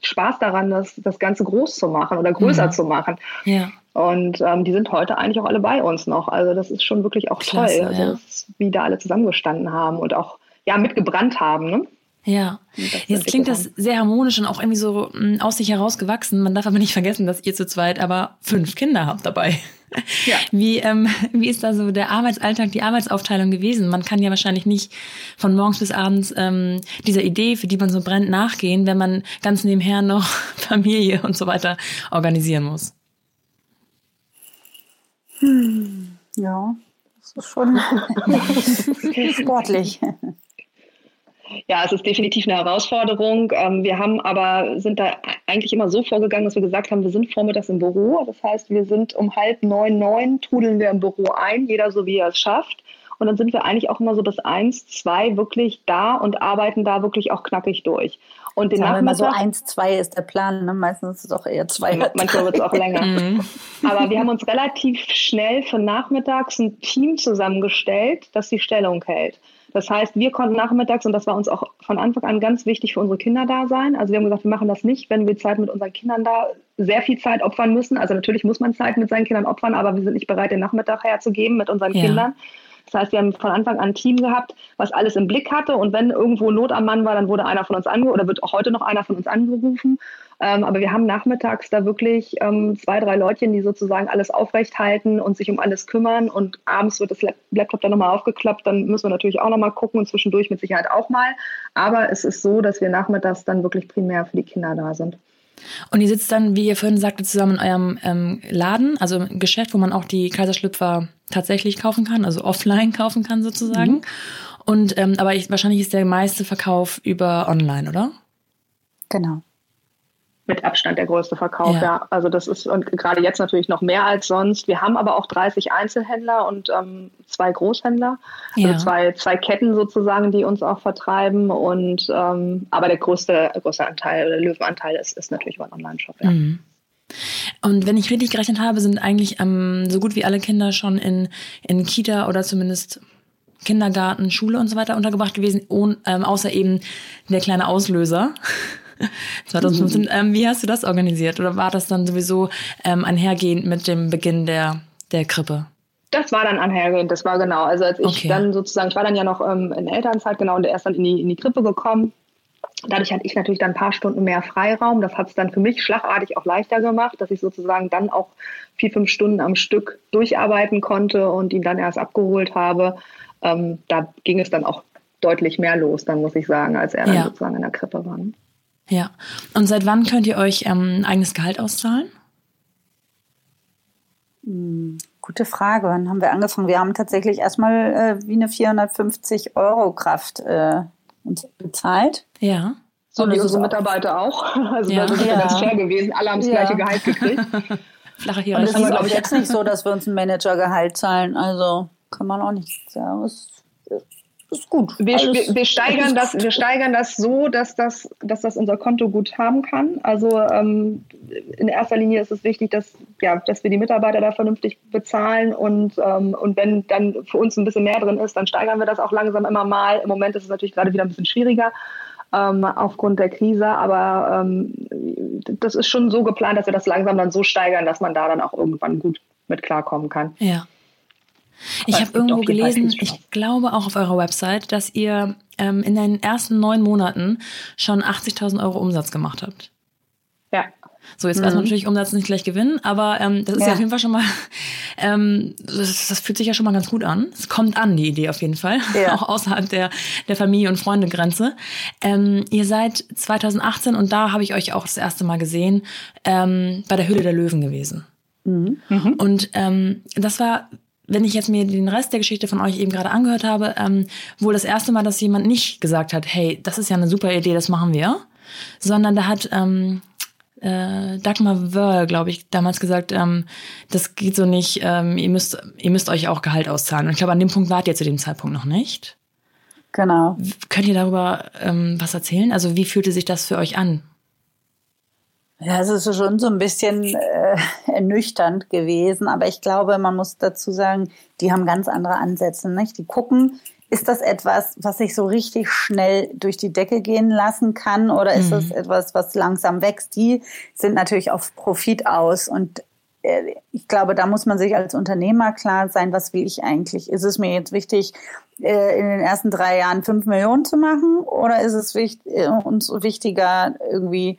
Spaß daran, das, das Ganze groß zu machen oder größer mhm. zu machen. Ja. Und ähm, die sind heute eigentlich auch alle bei uns noch. Also das ist schon wirklich auch Klasse, toll, also, ja. wie da alle zusammengestanden haben und auch ja mitgebrannt haben. Ne? Ja, jetzt klingt das sehr harmonisch und auch irgendwie so mh, mm, aus sich herausgewachsen. Man darf aber nicht vergessen, dass ihr zu zweit aber fünf Kinder habt dabei. Ja. (laughs) Wie, ähm, wie ist da so der Arbeitsalltag, die Arbeitsaufteilung gewesen? Man kann ja wahrscheinlich nicht von morgens bis abends ähm, dieser Idee, für die man so brennt, nachgehen, wenn man ganz nebenher noch (laughs) Familie und so weiter organisieren muss. Hm, ja, das ist schon (laughs) sportlich. Ja, es ist definitiv eine Herausforderung. Ähm, wir haben aber, sind da eigentlich immer so vorgegangen, dass wir gesagt haben, wir sind vormittags im Büro. Das heißt, wir sind um halb neun, neun, trudeln wir im Büro ein, jeder so wie er es schafft. Und dann sind wir eigentlich auch immer so bis eins, zwei wirklich da und arbeiten da wirklich auch knackig durch. Und den Nachmittag. so eins, zwei ist der Plan. Ne? Meistens ist es auch eher zwei. Manchmal wird es auch länger. (laughs) Mhm. Aber wir haben uns relativ schnell für nachmittags ein Team zusammengestellt, das die Stellung hält. Das heißt, wir konnten nachmittags, und das war uns auch von Anfang an ganz wichtig für unsere Kinder da sein. Also wir haben gesagt, wir machen das nicht, wenn wir Zeit mit unseren Kindern da sehr viel Zeit opfern müssen. Also natürlich muss man Zeit mit seinen Kindern opfern, aber wir sind nicht bereit, den Nachmittag herzugeben mit unseren ja. Kindern. Das heißt, wir haben von Anfang an ein Team gehabt, was alles im Blick hatte. Und wenn irgendwo Not am Mann war, dann wurde einer von uns angerufen oder wird auch heute noch einer von uns angerufen. Ähm, aber wir haben nachmittags da wirklich ähm, zwei, drei Leutchen, die sozusagen alles aufrecht halten und sich um alles kümmern. Und abends wird das Laptop dann nochmal aufgeklappt. Dann müssen wir natürlich auch nochmal gucken und zwischendurch mit Sicherheit auch mal. Aber es ist so, dass wir nachmittags dann wirklich primär für die Kinder da sind. Und ihr sitzt dann, wie ihr vorhin sagte, zusammen in eurem ähm, Laden, also im Geschäft, wo man auch die Kaiserschlüpfer tatsächlich kaufen kann, also offline kaufen kann sozusagen. Mhm. Und ähm, aber ich, wahrscheinlich ist der meiste Verkauf über online, oder? Genau mit Abstand der größte Verkauf, ja. ja. Also das ist und gerade jetzt natürlich noch mehr als sonst. Wir haben aber auch 30 Einzelhändler und ähm, zwei Großhändler, also ja. also zwei, zwei Ketten sozusagen, die uns auch vertreiben. Und ähm, aber der größte, größte Anteil, der Löwenanteil ist, ist natürlich über Online-Shop, ja. Mhm. Und wenn ich richtig gerechnet habe, sind eigentlich ähm, so gut wie alle Kinder schon in, in Kita oder zumindest Kindergarten, Schule und so weiter untergebracht gewesen, ohne, ähm, außer eben der kleine Auslöser. (laughs) 2015. Mhm. Ähm, wie hast du das organisiert? Oder war das dann sowieso ähm, einhergehend mit dem Beginn der, der Krippe? Das war dann einhergehend, das war genau. Also als ich okay. dann sozusagen, ich war dann ja noch ähm, in Elternzeit, genau, und er ist dann in die, in die Krippe gekommen. Dadurch hatte ich natürlich dann ein paar Stunden mehr Freiraum. Das hat es dann für mich schlagartig auch leichter gemacht, dass ich sozusagen dann auch vier, fünf Stunden am Stück durcharbeiten konnte und ihn dann erst abgeholt habe. Ähm, da ging es dann auch deutlich mehr los, dann muss ich sagen, als er dann ja. sozusagen in der Krippe war. Ja. Und seit wann könnt ihr euch ähm, eigenes Gehalt auszahlen? Hm, gute Frage. Wann haben wir angefangen? Wir haben tatsächlich erstmal äh, wie eine 450 Euro Kraft äh, uns bezahlt. Ja. So wie unsere Mitarbeiter auch. (laughs) Also ja. das ist ja ganz fair gewesen. Alle haben das ja. gleiche Gehalt gekriegt. (laughs) Flache Hierarchie. Und es ist, glaube ich, jetzt nicht so, dass wir uns ein Managergehalt zahlen. Also kann man auch nicht sagen. Es ist gut. Wir, wir, wir, steigern (laughs) das, wir steigern das so, dass das, dass das unser Konto gut haben kann. Also ähm, in erster Linie ist es wichtig, dass, ja, dass wir die Mitarbeiter da vernünftig bezahlen und, ähm, und wenn dann für uns ein bisschen mehr drin ist, dann steigern wir das auch langsam immer mal. Im Moment ist es natürlich gerade wieder ein bisschen schwieriger. Ähm, aufgrund der Krise, aber ähm, das ist schon so geplant, dass wir das langsam dann so steigern, dass man da dann auch irgendwann gut mit klarkommen kann. Ja. Ich habe irgendwo gelesen, ich glaube auch auf eurer Website, dass ihr ähm, in den ersten neun Monaten schon 80.000 Euro Umsatz gemacht habt. Ja. So, jetzt mhm. weiß man natürlich Umsatz nicht gleich gewinnen, aber ähm, das ist ja. ja auf jeden Fall schon mal, (laughs) ähm, das, das, fühlt sich ja schon mal ganz gut an. Es kommt an, die Idee auf jeden Fall, ja. (laughs) auch außerhalb der, der Familie- und Freundegrenze. Ähm, ihr seid 2018 und da habe ich euch auch das erste Mal gesehen, ähm, bei der Höhle der Löwen gewesen. Mhm. Mhm. Und ähm, das war wenn ich jetzt mir den Rest der Geschichte von euch eben gerade angehört habe, ähm, wohl das erste Mal, dass jemand nicht gesagt hat, hey, das ist ja eine super Idee, das machen wir, sondern da hat ähm, äh, Dagmar Wörl, glaube ich, damals gesagt, ähm, das geht so nicht, ähm, ihr müsst, ihr müsst euch auch Gehalt auszahlen. Und ich glaube, an dem Punkt wart ihr zu dem Zeitpunkt noch nicht. Genau. Könnt ihr darüber ähm, was erzählen? Also wie fühlte sich das für euch an? Ja, es ist schon so ein bisschen äh, ernüchternd gewesen, aber ich glaube, man muss dazu sagen, die haben ganz andere Ansätze. Nicht? Die gucken, ist das etwas, was sich so richtig schnell durch die Decke gehen lassen kann oder ist mhm. das etwas, was langsam wächst? Die sind natürlich auf Profit aus und äh, ich glaube, da muss man sich als Unternehmer klar sein, was will ich eigentlich? Ist es mir jetzt wichtig, äh, in den ersten drei Jahren fünf Millionen zu machen oder ist es wichtig, äh, uns wichtiger, irgendwie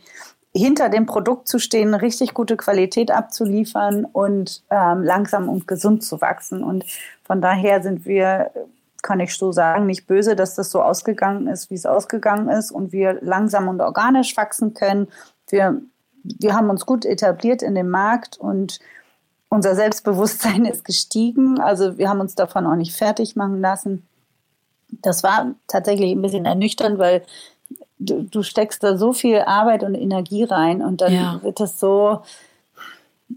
hinter dem Produkt zu stehen, richtig gute Qualität abzuliefern und ähm, langsam und gesund zu wachsen. Und von daher sind wir, kann ich so sagen, nicht böse, dass das so ausgegangen ist, wie es ausgegangen ist und wir langsam und organisch wachsen können. Wir, wir haben uns gut etabliert in dem Markt und unser Selbstbewusstsein ist gestiegen. Also wir haben uns davon auch nicht fertig machen lassen. Das war tatsächlich ein bisschen ernüchternd, weil du, du steckst da so viel Arbeit und Energie rein und dann ja. wird das so,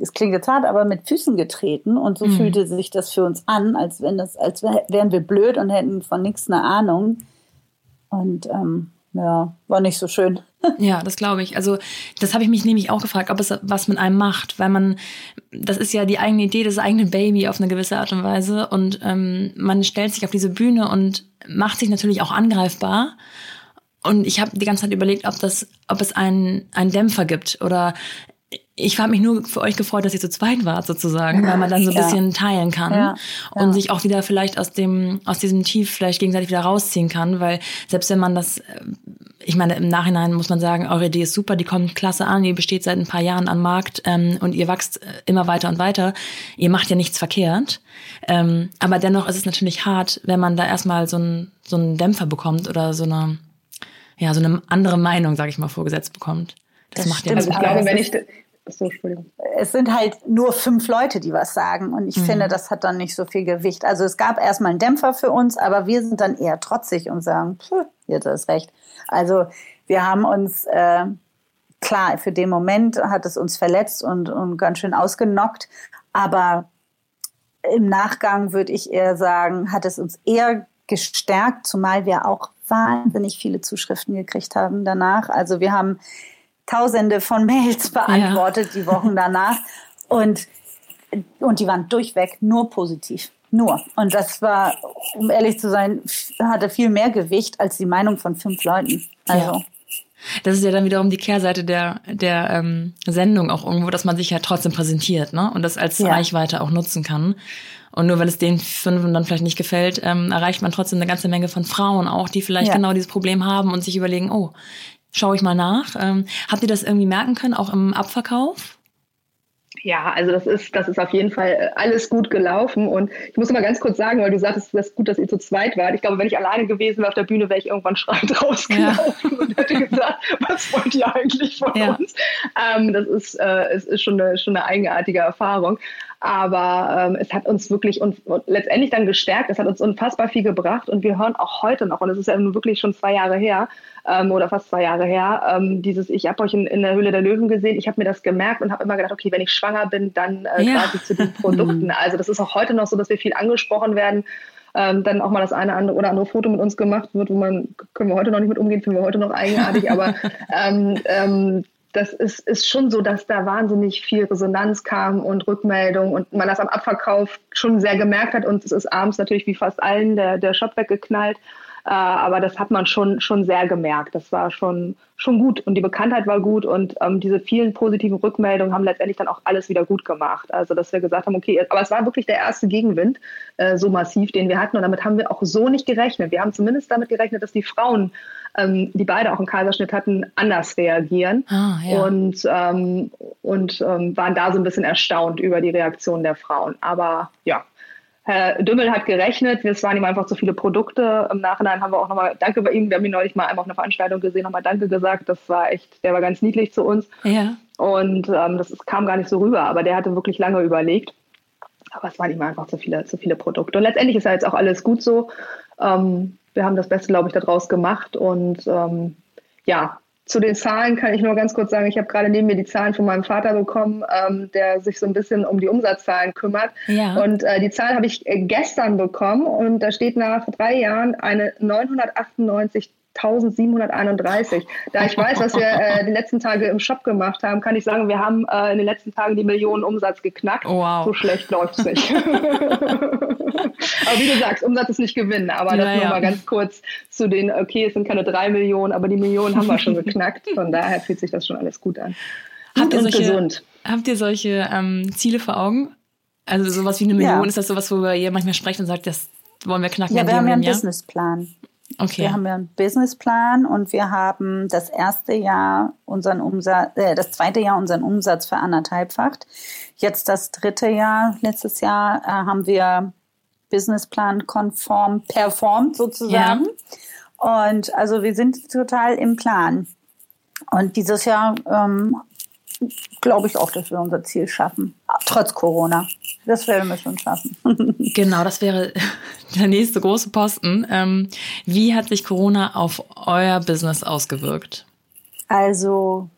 es klingt jetzt hart, aber mit Füßen getreten und so mhm. fühlte sich das für uns an, als wenn das, als wären wir blöd und hätten von nichts eine Ahnung. Und ähm, ja, war nicht so schön. (laughs) Ja, das glaube ich. Also das habe ich mich nämlich auch gefragt, ob es was mit einem macht, weil man, das ist ja die eigene Idee des eigenen Baby auf eine gewisse Art und Weise und ähm, man stellt sich auf diese Bühne und macht sich natürlich auch angreifbar. Und ich habe die ganze Zeit überlegt, ob das, ob es einen, einen Dämpfer gibt oder ich habe mich nur für euch gefreut, dass ihr zu zweit wart sozusagen, weil man dann so ein ja. bisschen teilen kann ja. und ja. sich auch wieder vielleicht aus dem aus diesem Tief vielleicht gegenseitig wieder rausziehen kann, weil selbst wenn man das, äh, ich meine im Nachhinein muss man sagen, eure Idee ist super, die kommt klasse an, ihr besteht seit ein paar Jahren am Markt ähm, und ihr wächst äh, immer weiter und weiter. Ihr macht ja nichts verkehrt, ähm, aber dennoch ist es natürlich hart, wenn man da erstmal so einen so einen Dämpfer bekommt oder so eine ja so eine andere Meinung, sage ich mal, vorgesetzt bekommt. Das, das macht stimmt. ja. Also ich glaube, wenn ich so, es sind halt nur fünf Leute, die was sagen. Und ich mhm. finde, das hat dann nicht so viel Gewicht. Also es gab erstmal einen Dämpfer für uns, aber wir sind dann eher trotzig und sagen, jetzt ist recht. Also wir haben uns, äh, klar, für den Moment hat es uns verletzt und, und ganz schön ausgenockt. Aber im Nachgang würde ich eher sagen, hat es uns eher gestärkt, zumal wir auch wahnsinnig viele Zuschriften gekriegt haben danach. Also wir haben Tausende von Mails beantwortet ja. die Wochen danach. Und, und die waren durchweg nur positiv. Nur. Und das war, um ehrlich zu sein, hatte viel mehr Gewicht als die Meinung von fünf Leuten. Also. Ja. Das ist ja dann wiederum die Kehrseite der, der ähm, Sendung auch irgendwo, dass man sich ja trotzdem präsentiert, ne? Und das als ja. Reichweite auch nutzen kann. Und nur weil es den fünf dann vielleicht nicht gefällt, ähm, erreicht man trotzdem eine ganze Menge von Frauen auch, die vielleicht ja. genau dieses Problem haben und sich überlegen, oh, schaue ich mal nach. Ähm, habt ihr das irgendwie merken können, auch im Abverkauf? Ja, also das ist, das ist auf jeden Fall äh, alles gut gelaufen. Und ich muss mal ganz kurz sagen, weil du sagtest, es ist gut, dass ihr zu zweit wart. Ich glaube, wenn ich alleine gewesen wäre auf der Bühne, wäre ich irgendwann schreiend (laughs) rausgelaufen ja. und hätte gesagt, was wollt ihr eigentlich von ja. uns? Ähm, das ist, äh, es ist schon eine, schon eine eigenartige Erfahrung. Aber ähm, es hat uns wirklich und, letztendlich dann gestärkt. Es hat uns unfassbar viel gebracht und wir hören auch heute noch, und es ist ja nun wirklich schon zwei Jahre her ähm, oder fast zwei Jahre her, ähm, dieses, ich habe euch in, in, der Höhle der Löwen gesehen, ich habe mir das gemerkt und habe immer gedacht, okay, wenn ich schwanger bin, dann äh, ja. quasi zu den Produkten. (laughs) Also das ist auch heute noch so, dass wir viel angesprochen werden. Ähm, dann auch mal das eine oder andere Foto mit uns gemacht wird, wo man, können wir heute noch nicht mit umgehen, finden wir heute noch eigenartig, aber (laughs) ähm, ähm, das ist, ist schon so, dass da wahnsinnig viel Resonanz kam und Rückmeldung und man das am Abverkauf schon sehr gemerkt hat. Und es ist abends natürlich wie fast allen der, der Shop weggeknallt. Äh, aber das hat man schon, schon sehr gemerkt. Das war schon, schon gut und die Bekanntheit war gut und ähm, diese vielen positiven Rückmeldungen haben letztendlich dann auch alles wieder gut gemacht. Also, dass wir gesagt haben, okay, aber es war wirklich der erste Gegenwind, äh, so massiv, den wir hatten und damit haben wir auch so nicht gerechnet. Wir haben zumindest damit gerechnet, dass die Frauen ähm, die beide auch einen Kaiserschnitt hatten, anders reagieren. Ah, ja. Und, ähm, und ähm, waren da so ein bisschen erstaunt über die Reaktion der Frauen. Aber ja, Herr Dümmel hat gerechnet, es waren ihm einfach zu viele Produkte. Im Nachhinein haben wir auch nochmal Danke bei ihm. Wir haben ihn neulich mal einfach auf einer Veranstaltung gesehen, nochmal Danke gesagt. Das war echt, der war ganz niedlich zu uns. Ja. Und ähm, das kam gar nicht so rüber, aber der hatte wirklich lange überlegt. Aber es waren ihm einfach zu viele, zu viele Produkte. Und letztendlich ist ja jetzt auch alles gut so. Ähm, wir haben das Beste, glaube ich, daraus gemacht. Und ähm, ja, zu den Zahlen kann ich nur ganz kurz sagen, ich habe gerade neben mir die Zahlen von meinem Vater bekommen, ähm, der sich so ein bisschen um die Umsatzzahlen kümmert. Ja. Und äh, die Zahl habe ich äh, gestern bekommen und da steht nach drei Jahren eine 998 1731. Da ich weiß, was wir äh, die letzten Tage im Shop gemacht haben, kann ich sagen, wir haben äh, in den letzten Tagen die Millionen Umsatz geknackt. Oh, wow. So schlecht läuft es nicht. (laughs) aber wie du sagst, Umsatz ist nicht Gewinn. Aber das ja, nur mal ganz kurz zu den, okay, es sind keine drei Millionen, aber die Millionen haben wir schon geknackt. Von daher fühlt sich das schon alles gut an. Habt ihr solche, gesund. Habt ihr solche ähm, Ziele vor Augen? Also sowas wie eine Million, ja. ist das sowas, worüber ihr manchmal sprecht und sagt, das wollen wir knacken? Ja, wir haben ja einen Businessplan. Okay. Wir haben ja einen Businessplan und wir haben das erste Jahr unseren Umsatz, äh, das zweite Jahr unseren Umsatz für anderthalbfacht. Jetzt das dritte Jahr, letztes Jahr, äh, haben wir Businessplan konform performt sozusagen. Ja. Und also wir sind total im Plan. Und dieses Jahr ähm, glaube ich auch, dass wir unser Ziel schaffen, trotz Corona. Das werden wir schon schaffen. (laughs) genau, das wäre (laughs) der nächste große Posten. Ähm, wie hat sich Corona auf euer Business ausgewirkt? Also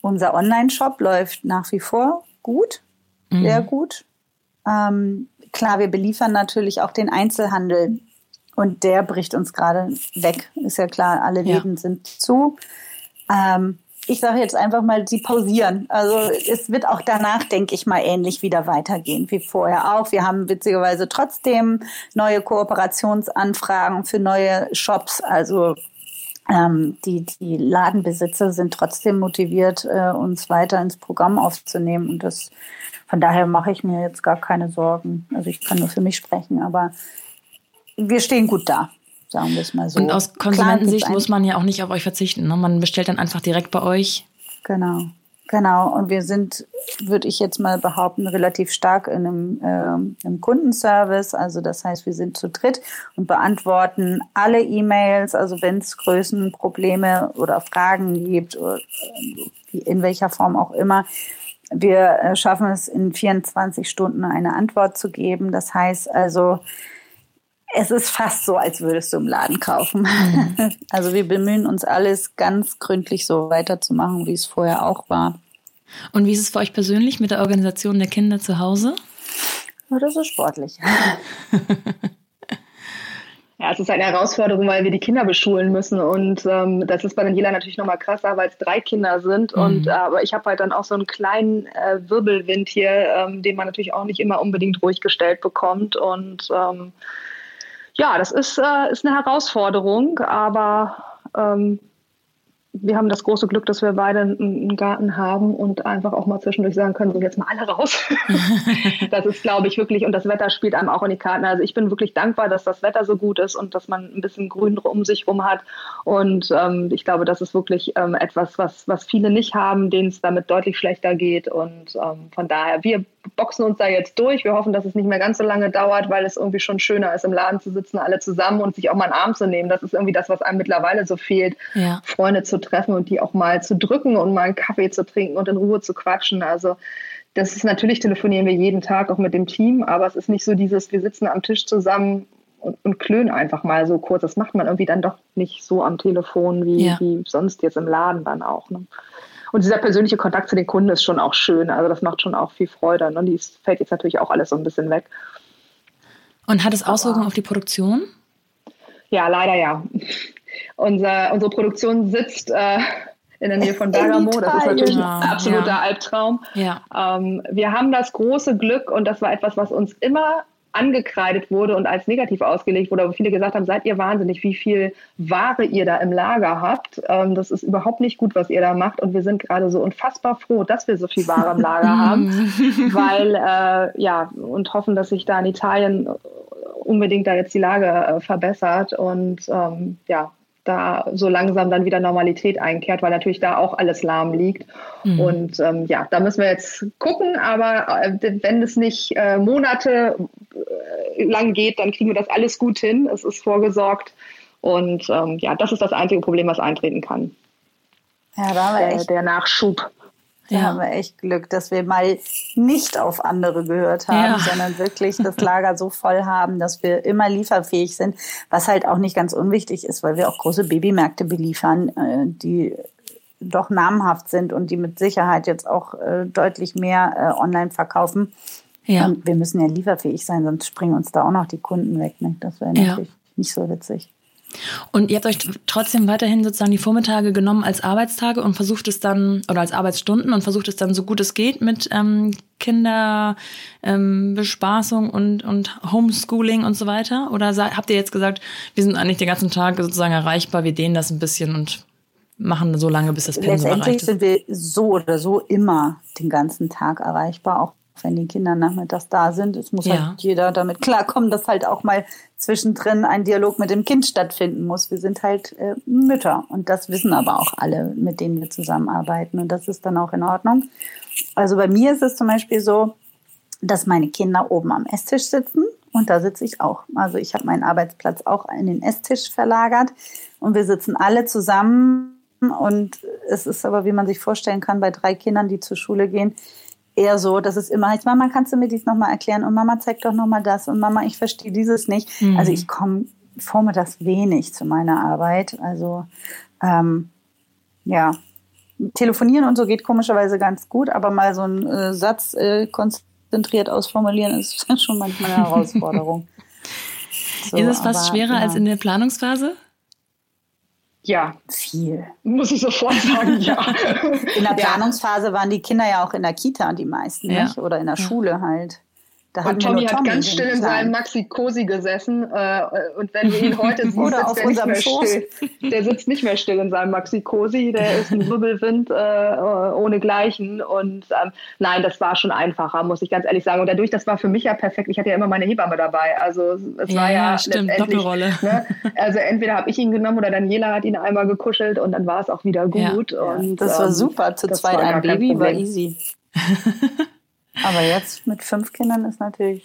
unser Online-Shop läuft nach wie vor gut. sehr gut. Ähm, klar, wir beliefern natürlich auch den Einzelhandel und der bricht uns gerade weg. Ist ja klar, alle Läden ja. sind zu. Ähm, ich sage jetzt einfach mal, sie pausieren. Also es wird auch danach, denke ich mal, ähnlich wieder weitergehen wie vorher auch. Wir haben witzigerweise trotzdem neue Kooperationsanfragen für neue Shops. Also ähm, die, die Ladenbesitzer sind trotzdem motiviert, äh, uns weiter ins Programm aufzunehmen. Und das von daher mache ich mir jetzt gar keine Sorgen. Also ich kann nur für mich sprechen, aber wir stehen gut da sagen wir es mal so. Und aus Konsumentensicht muss man ja auch nicht auf euch verzichten. Ne? Man bestellt dann einfach direkt bei euch. Genau, genau. Und wir sind, würde ich jetzt mal behaupten, relativ stark in einem, äh, im Kundenservice. Also das heißt, wir sind zu dritt und beantworten alle E-Mails. Also wenn es Größenprobleme oder Fragen gibt, oder in welcher Form auch immer. Wir äh, schaffen es in 24 Stunden eine Antwort zu geben. Das heißt also, es ist fast so, als würdest du im Laden kaufen. Mhm. (laughs) Also wir bemühen uns alles ganz gründlich so weiterzumachen, wie es vorher auch war. Und wie ist es für euch persönlich mit der Organisation der Kinder zu Hause? Oh, das ist sportlich. (laughs) Ja, es ist eine Herausforderung, weil wir die Kinder beschulen müssen. Und ähm, das ist bei Daniela natürlich nochmal krasser, weil es drei Kinder sind. Mhm. Und äh, aber ich habe halt dann auch so einen kleinen äh, Wirbelwind hier, ähm, den man natürlich auch nicht immer unbedingt ruhig gestellt bekommt. Und ähm, ja, das ist, äh, ist eine Herausforderung, aber ähm, wir haben das große Glück, dass wir beide einen Garten haben und einfach auch mal zwischendurch sagen können, so jetzt mal alle raus. (laughs) das ist, glaube ich, wirklich, und das Wetter spielt einem auch in die Karten. Also ich bin wirklich dankbar, dass das Wetter so gut ist und dass man ein bisschen Grün um sich rum hat. Und ähm, ich glaube, das ist wirklich ähm, etwas, was, was viele nicht haben, denen es damit deutlich schlechter geht. Und ähm, von daher, wir boxen uns da jetzt durch. Wir hoffen, dass es nicht mehr ganz so lange dauert, weil es irgendwie schon schöner ist, im Laden zu sitzen, alle zusammen und sich auch mal einen Arm zu nehmen. Das ist irgendwie das, was einem mittlerweile so fehlt, ja. Freunde zu treffen und die auch mal zu drücken und mal einen Kaffee zu trinken und in Ruhe zu quatschen. Also das ist natürlich, telefonieren wir jeden Tag auch mit dem Team, aber es ist nicht so dieses, wir sitzen am Tisch zusammen und, und klönen einfach mal so kurz. Das macht man irgendwie dann doch nicht so am Telefon wie, ja. wie sonst jetzt im Laden dann auch. Ne? Und dieser persönliche Kontakt zu den Kunden ist schon auch schön. Also das macht schon auch viel Freude. Ne? Die fällt jetzt natürlich auch alles so ein bisschen weg. Und hat es Auswirkungen auf die Produktion? Ja, leider ja. Unser, unsere Produktion sitzt äh, in der Nähe von Bergamo. Das ist natürlich ein absoluter ja. Albtraum. Ja. Ähm, wir haben das große Glück und das war etwas, was uns immer angekreidet wurde und als negativ ausgelegt wurde, wo viele gesagt haben, seid ihr wahnsinnig, wie viel Ware ihr da im Lager habt. Ähm, das ist überhaupt nicht gut, was ihr da macht. Und wir sind gerade so unfassbar froh, dass wir so viel Ware im Lager (laughs) haben, weil äh, ja und hoffen, dass sich da in Italien unbedingt da jetzt die Lage äh, verbessert und ähm, ja da so langsam dann wieder Normalität einkehrt, weil natürlich da auch alles lahm liegt. Mhm. Und ähm, ja, da müssen wir jetzt gucken, aber äh, wenn es nicht äh, Monate lang geht, dann kriegen wir das alles gut hin. Es ist vorgesorgt. Und ähm, ja, das ist das einzige Problem, was eintreten kann. Ja, da haben wir echt, der Nachschub. Da ja. haben wir echt Glück, dass wir mal nicht auf andere gehört haben, ja. sondern wirklich das Lager so voll haben, dass wir immer lieferfähig sind, was halt auch nicht ganz unwichtig ist, weil wir auch große Babymärkte beliefern, äh, die doch namhaft sind und die mit Sicherheit jetzt auch äh, deutlich mehr äh, online verkaufen. Ja. Und wir müssen ja lieferfähig sein, sonst springen uns da auch noch die Kunden weg. Ne? Das wäre natürlich ja. nicht so witzig. Und ihr habt euch trotzdem weiterhin sozusagen die Vormittage genommen als Arbeitstage und versucht es dann, oder als Arbeitsstunden und versucht es dann so gut es geht mit ähm, Kinderbespaßung ähm, und, und Homeschooling und so weiter? Oder habt ihr jetzt gesagt, wir sind eigentlich den ganzen Tag sozusagen erreichbar, wir dehnen das ein bisschen und machen so lange, bis das Pensum erreicht ist? Letztendlich sind wir so oder so immer den ganzen Tag erreichbar, auch wenn die Kinder nachmittags da sind. Es muss ja. halt jeder damit klarkommen, dass halt auch mal zwischendrin ein Dialog mit dem Kind stattfinden muss. Wir sind halt äh, Mütter und das wissen aber auch alle, mit denen wir zusammenarbeiten und das ist dann auch in Ordnung. Also bei mir ist es zum Beispiel so, dass meine Kinder oben am Esstisch sitzen und da sitze ich auch. Also ich habe meinen Arbeitsplatz auch in den Esstisch verlagert und wir sitzen alle zusammen und es ist aber, wie man sich vorstellen kann, bei drei Kindern, die zur Schule gehen, eher so, dass es immer heißt, Mama, kannst du mir dies nochmal erklären? Und Mama, zeig doch nochmal das. Und Mama, ich verstehe dieses nicht. Mhm. Also ich komme vormittags wenig zu meiner Arbeit. Also ähm, ja, telefonieren und so geht komischerweise ganz gut, aber mal so ein äh, Satz, äh, konzentriert ausformulieren, ist (laughs) schon manchmal eine Herausforderung. So, (laughs) ist es fast aber, schwerer ja. als in der Planungsphase? Ja. Viel. Muss ich sofort sagen, ja. In der Planungsphase waren die Kinder ja auch in der Kita, die meisten, ja. nicht? Oder in der Schule halt. Da und Tommy hat ganz still in seinem Maxi Cosi gesessen äh, und wenn du ihn heute (laughs) siehst, Oder auf unserem nicht mehr still. Der sitzt nicht mehr still in seinem Maxi Cosi, der ist ein (laughs) Wirbelwind äh, ohnegleichen und ähm, nein, das war schon einfacher, muss ich ganz ehrlich sagen. Und dadurch, das war für mich ja perfekt, ich hatte ja immer meine Hebamme dabei, also es ja, war ja, stimmt, Doppelrolle. Ne, also entweder habe ich ihn genommen oder Daniela hat ihn einmal gekuschelt und dann war es auch wieder gut. Ja, und das war ähm, super, zu zweit ein Baby war easy. (laughs) Aber jetzt mit fünf Kindern ist natürlich.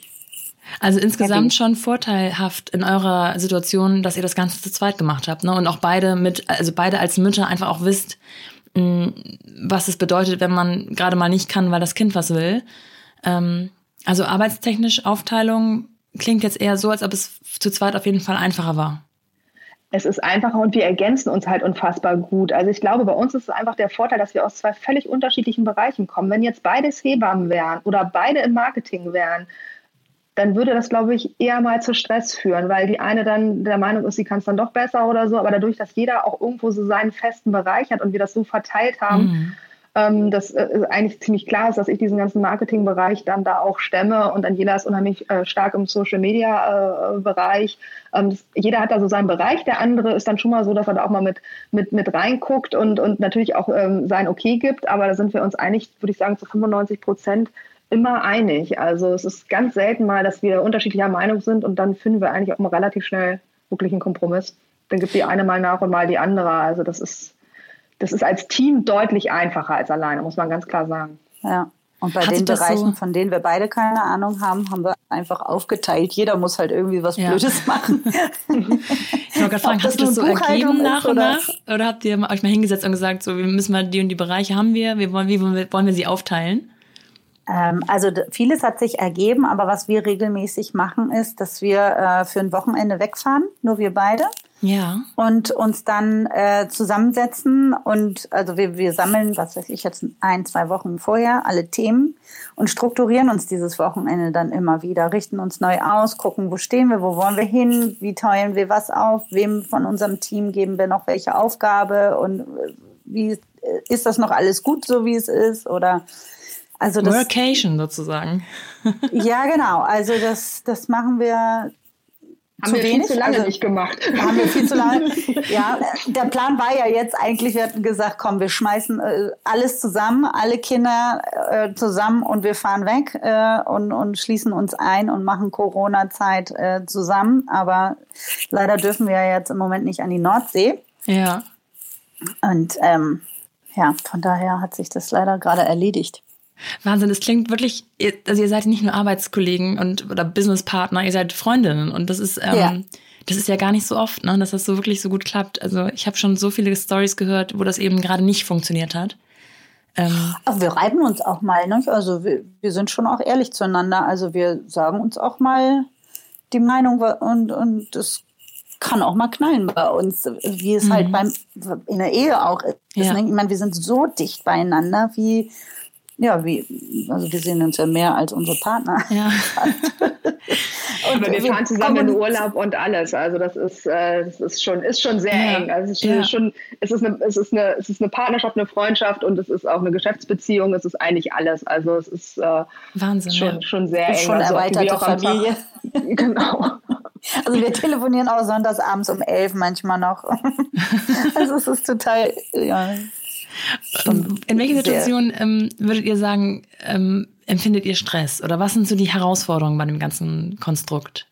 Also insgesamt schon vorteilhaft in eurer Situation, dass ihr das Ganze zu zweit gemacht habt, ne? Und auch beide mit, also beide als Mütter einfach auch wisst, mm, was es bedeutet, wenn man gerade mal nicht kann, weil das Kind was will. Ähm, also arbeitstechnisch Aufteilung klingt jetzt eher so, als ob es zu zweit auf jeden Fall einfacher war es ist einfacher und wir ergänzen uns halt unfassbar gut. Also ich glaube, bei uns ist es einfach der Vorteil, dass wir aus zwei völlig unterschiedlichen Bereichen kommen. Wenn jetzt beides Hebammen wären oder beide im Marketing wären, dann würde das, glaube ich, eher mal zu Stress führen, weil die eine dann der Meinung ist, sie kann es dann doch besser oder so. Aber dadurch, dass jeder auch irgendwo so seinen festen Bereich hat und wir das so verteilt haben, mhm ähm, dass äh, eigentlich ziemlich klar ist, dass ich diesen ganzen Marketingbereich dann da auch stemme und Daniela ist unheimlich äh, stark im Social Media äh, Bereich. Ähm, jeder hat da so seinen Bereich, der andere ist dann schon mal so, dass er da auch mal mit, mit, mit reinguckt und, und natürlich auch ähm, sein Okay gibt, aber da sind wir uns eigentlich, würde ich sagen, zu 95 Prozent immer einig. Also es ist ganz selten mal, dass wir unterschiedlicher Meinung sind und dann finden wir eigentlich auch mal relativ schnell wirklich einen Kompromiss. Dann gibt die eine mal nach und mal die andere. Also das ist das ist als Team deutlich einfacher als alleine, muss man ganz klar sagen. Ja. Und bei Hat den Bereichen, so? von denen wir beide keine Ahnung haben, haben wir einfach aufgeteilt. Jeder muss halt irgendwie was ja. Blödes (laughs) machen. ich wollte gerade fragen, hast du das so ergeben nach und nach? Oder habt ihr euch mal hingesetzt und gesagt, so, wir müssen mal die und die Bereiche haben wir, wir wollen, wie wollen wir sie aufteilen? Ähm, also vieles hat sich ergeben, aber was wir regelmäßig machen, ist, dass wir äh, für ein Wochenende wegfahren, nur wir beide. Ja. Und uns dann äh, zusammensetzen und also wir, wir sammeln, was weiß ich, jetzt ein, zwei Wochen vorher alle Themen und strukturieren uns dieses Wochenende dann immer wieder, richten uns neu aus, gucken, wo stehen wir, wo wollen wir hin, wie teilen wir was auf, wem von unserem Team geben wir noch welche Aufgabe und äh, wie äh, ist das noch alles gut, so wie es ist oder also das, Workation sozusagen. (laughs) ja, genau. Also das, das machen wir haben zu wir wenig. viel zu lange also, nicht gemacht. Haben wir viel zu lange. (laughs) ja, der Plan war ja jetzt eigentlich, wir hatten gesagt, komm, wir schmeißen äh, alles zusammen, alle Kinder äh, zusammen und wir fahren weg äh, und, und schließen uns ein und machen Corona-Zeit äh, zusammen. Aber leider dürfen wir ja jetzt im Moment nicht an die Nordsee. Ja. Und ähm, ja, von daher hat sich das leider gerade erledigt. Wahnsinn, es klingt wirklich, also ihr seid nicht nur Arbeitskollegen und oder Businesspartner, ihr seid Freundinnen und das ist, ähm, ja. das ist ja gar nicht so oft, ne, dass das so wirklich so gut klappt. Also ich habe schon so viele Stories gehört, wo das eben gerade nicht funktioniert hat. Ähm, Aber wir reiben uns auch mal, ne? Also wir, wir sind schon auch ehrlich zueinander. Also wir sagen uns auch mal die Meinung und, und das kann auch mal knallen bei uns, wie es halt mhm. halt beim, in der Ehe auch ist. Ja. Ich meine, wir sind so dicht beieinander, wie ja, wie, also wir sehen uns ja mehr als unsere Partner. Ja. (laughs) und Aber wir fahren zusammen in Urlaub und alles. Also das ist, äh, das ist schon, ist schon sehr ja. eng. Also es ist ja. schon, es ist, eine, es, ist eine, es ist eine Partnerschaft, eine Freundschaft und es ist auch eine Geschäftsbeziehung. Es ist eigentlich alles. Also es ist äh, Wahnsinn, schon, ja. schon sehr ist eng. Schon also erweiterte Familie. (laughs) genau. Also wir telefonieren auch sonntags abends um elf manchmal noch. (laughs) also es ist total, ja, in welcher Situation ähm, würdet ihr sagen, ähm, empfindet ihr Stress? Oder was sind so die Herausforderungen bei dem ganzen Konstrukt?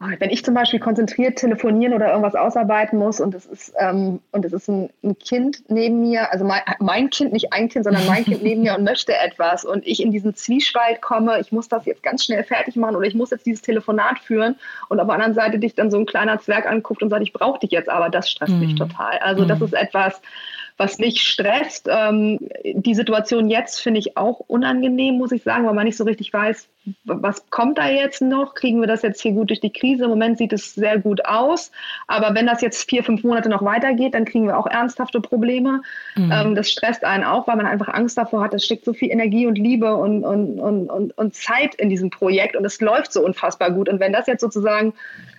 Ah, wenn ich zum Beispiel konzentriert telefonieren oder irgendwas ausarbeiten muss und es ist, ähm, und es ist ein, ein, Kind neben mir, also mein, mein, Kind, nicht ein Kind, sondern mein Kind neben (laughs) mir und möchte etwas und ich in diesen Zwiespalt komme, ich muss das jetzt ganz schnell fertig machen oder ich muss jetzt dieses Telefonat führen und auf der anderen Seite dich dann so ein kleiner Zwerg anguckt und sagt, ich brauche dich jetzt, aber das stresst mhm. mich total. Also mhm. das ist etwas, was mich stresst. Ähm, die Situation jetzt finde ich auch unangenehm, muss ich sagen, weil man nicht so richtig weiß, was kommt da jetzt noch? Kriegen wir das jetzt hier gut durch die Krise? Im Moment sieht es sehr gut aus. Aber wenn das jetzt vier, fünf Monate noch weitergeht, dann kriegen wir auch ernsthafte Probleme. Mhm. Ähm, das stresst einen auch, weil man einfach Angst davor hat. Es steckt so viel Energie und Liebe und, und, und, und, und Zeit in diesem Projekt und es läuft so unfassbar gut. Und wenn das jetzt sozusagen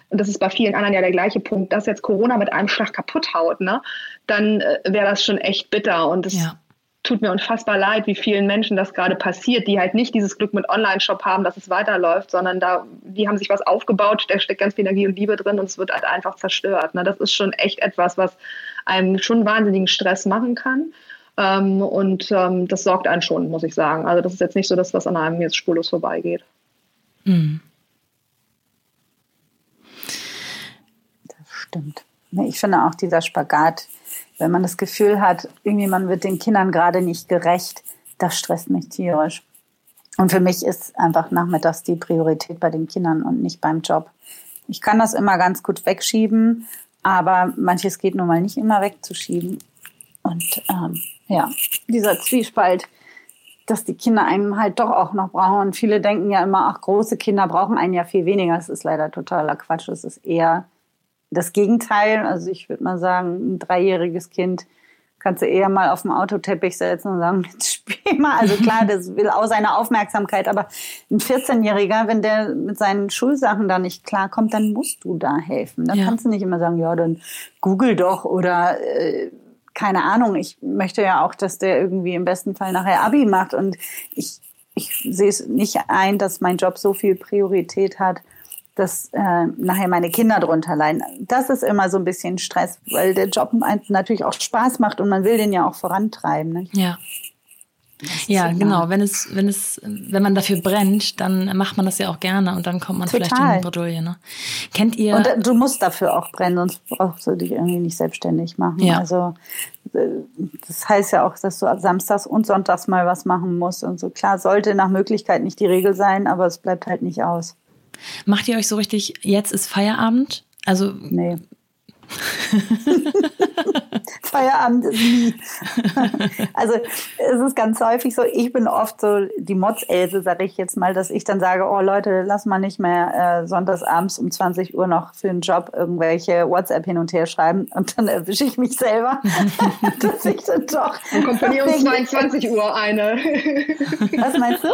und das ist bei vielen anderen ja der gleiche Punkt, dass jetzt Corona mit einem Schlag kaputt haut, ne, dann äh, wäre das schon echt bitter. Und es ja. tut mir unfassbar leid, wie vielen Menschen das gerade passiert, die halt nicht dieses Glück mit Online-Shop haben, dass es weiterläuft, sondern da, die haben sich was aufgebaut, da steckt ganz viel Energie und Liebe drin und es wird halt einfach zerstört. Ne? Das ist schon echt etwas, was einem schon wahnsinnigen Stress machen kann. Ähm, und ähm, das sorgt einen schon, muss ich sagen. Also das ist jetzt nicht so, dass das an einem jetzt spurlos vorbeigeht. Mhm. Stimmt. Ich finde auch dieser Spagat, wenn man das Gefühl hat, irgendwie man wird den Kindern gerade nicht gerecht, das stresst mich tierisch. Und für mich ist einfach nachmittags die Priorität bei den Kindern und nicht beim Job. Ich kann das immer ganz gut wegschieben, aber manches geht nun mal nicht immer wegzuschieben. Und ähm, ja, dieser Zwiespalt, dass die Kinder einen halt doch auch noch brauchen. Und viele denken ja immer, ach, große Kinder brauchen einen ja viel weniger. Das ist leider totaler Quatsch. Es ist eher das Gegenteil. Also ich würde mal sagen, ein dreijähriges Kind kannst du eher mal auf dem Autoteppich setzen und sagen, (laughs) jetzt spiel mal. Also klar, das will auch seine Aufmerksamkeit, aber ein 14-Jähriger, wenn der mit seinen Schulsachen da nicht klarkommt, dann musst du da helfen. Dann ja. kannst du nicht immer sagen, ja, dann google doch oder äh, keine Ahnung. Ich möchte ja auch, dass der irgendwie im besten Fall nachher Abi macht und ich, ich sehe es nicht ein, dass mein Job so viel Priorität hat, dass äh, nachher meine Kinder drunter leiden. Das ist immer so ein bisschen Stress, weil der Job natürlich auch Spaß macht und man will den ja auch vorantreiben. Ne? Ja. Ja, genau. Wenn es, wenn es, wenn man dafür brennt, dann macht man das ja auch gerne und dann kommt man Total. vielleicht in die Bredouille. Ne? Kennt ihr? Und du musst dafür auch brennen, sonst brauchst du dich irgendwie nicht selbstständig machen. Ja. Also äh, das heißt ja auch, dass du samstags und sonntags mal was machen musst und so. Klar, sollte nach Möglichkeit nicht die Regel sein, aber es bleibt halt nicht aus. Macht ihr euch so richtig, jetzt ist Feierabend? Also. Nee. Feierabend ist nie. also es ist ganz häufig so, ich bin oft so die Motzelse, sage ich jetzt mal, dass ich dann sage, oh Leute, lass mal nicht mehr äh, sonntagsabends um 20 Uhr noch für einen Job irgendwelche WhatsApp hin und her schreiben und dann erwische ich mich selber, (laughs) dass ich dann doch... Dann kommt von ihr um 22 Uhr eine. Was meinst du?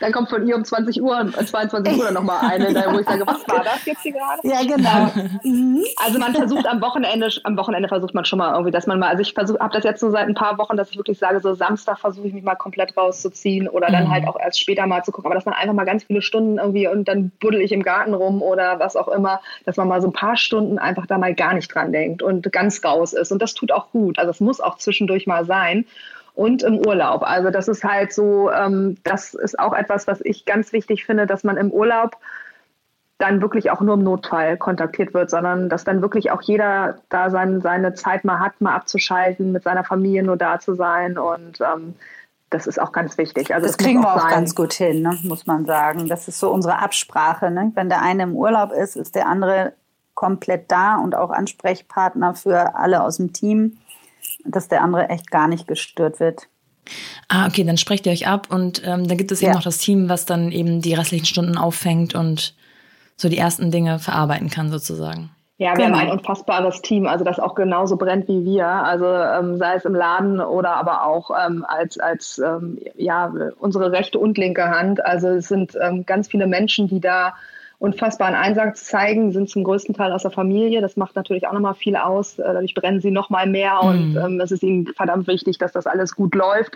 Dann kommt von ihr um 20 Uhr, 22 äh, Uhr nochmal eine, wo ich sage, was war das jetzt hier gerade? Ja, genau. Mhm. Also man versucht am Wochenende, am Wochenende versucht man schon mal irgendwie, dass man mal, also ich versuche, habe das jetzt so seit ein paar Wochen, dass ich wirklich sage, so Samstag versuche ich mich mal komplett rauszuziehen oder dann mhm. halt auch erst später mal zu gucken, aber dass man einfach mal ganz viele Stunden irgendwie und dann buddel ich im Garten rum oder was auch immer, dass man mal so ein paar Stunden einfach da mal gar nicht dran denkt und ganz raus ist und das tut auch gut. Also es muss auch zwischendurch mal sein und im Urlaub. Also das ist halt so, ähm, das ist auch etwas, was ich ganz wichtig finde, dass man im Urlaub dann wirklich auch nur im Notfall kontaktiert wird, sondern dass dann wirklich auch jeder da sein, seine Zeit mal hat, mal abzuschalten, mit seiner Familie nur da zu sein und ähm, das ist auch ganz wichtig. Also das, das kriegen wir auch sein. ganz gut hin, ne, muss man sagen. Das ist so unsere Absprache. Ne? Wenn der eine im Urlaub ist, ist der andere komplett da und auch Ansprechpartner für alle aus dem Team dass der andere echt gar nicht gestört wird. Ah, okay, dann sprecht ihr euch ab und ähm, dann gibt es eben ja. noch das Team, was dann eben die restlichen Stunden auffängt und so die ersten Dinge verarbeiten kann sozusagen. Ja, wir genau. haben ein unfassbares Team, also das auch genauso brennt wie wir. Also ähm, sei es im Laden oder aber auch ähm, als, als ähm, ja, unsere rechte und linke Hand. Also es sind ähm, ganz viele Menschen, die da unfassbaren Einsatz zeigen, sind zum größten Teil aus der Familie. Das macht natürlich auch nochmal viel aus. Äh, dadurch brennen sie nochmal mehr und mhm. ähm, es ist ihnen verdammt wichtig, dass das alles gut läuft.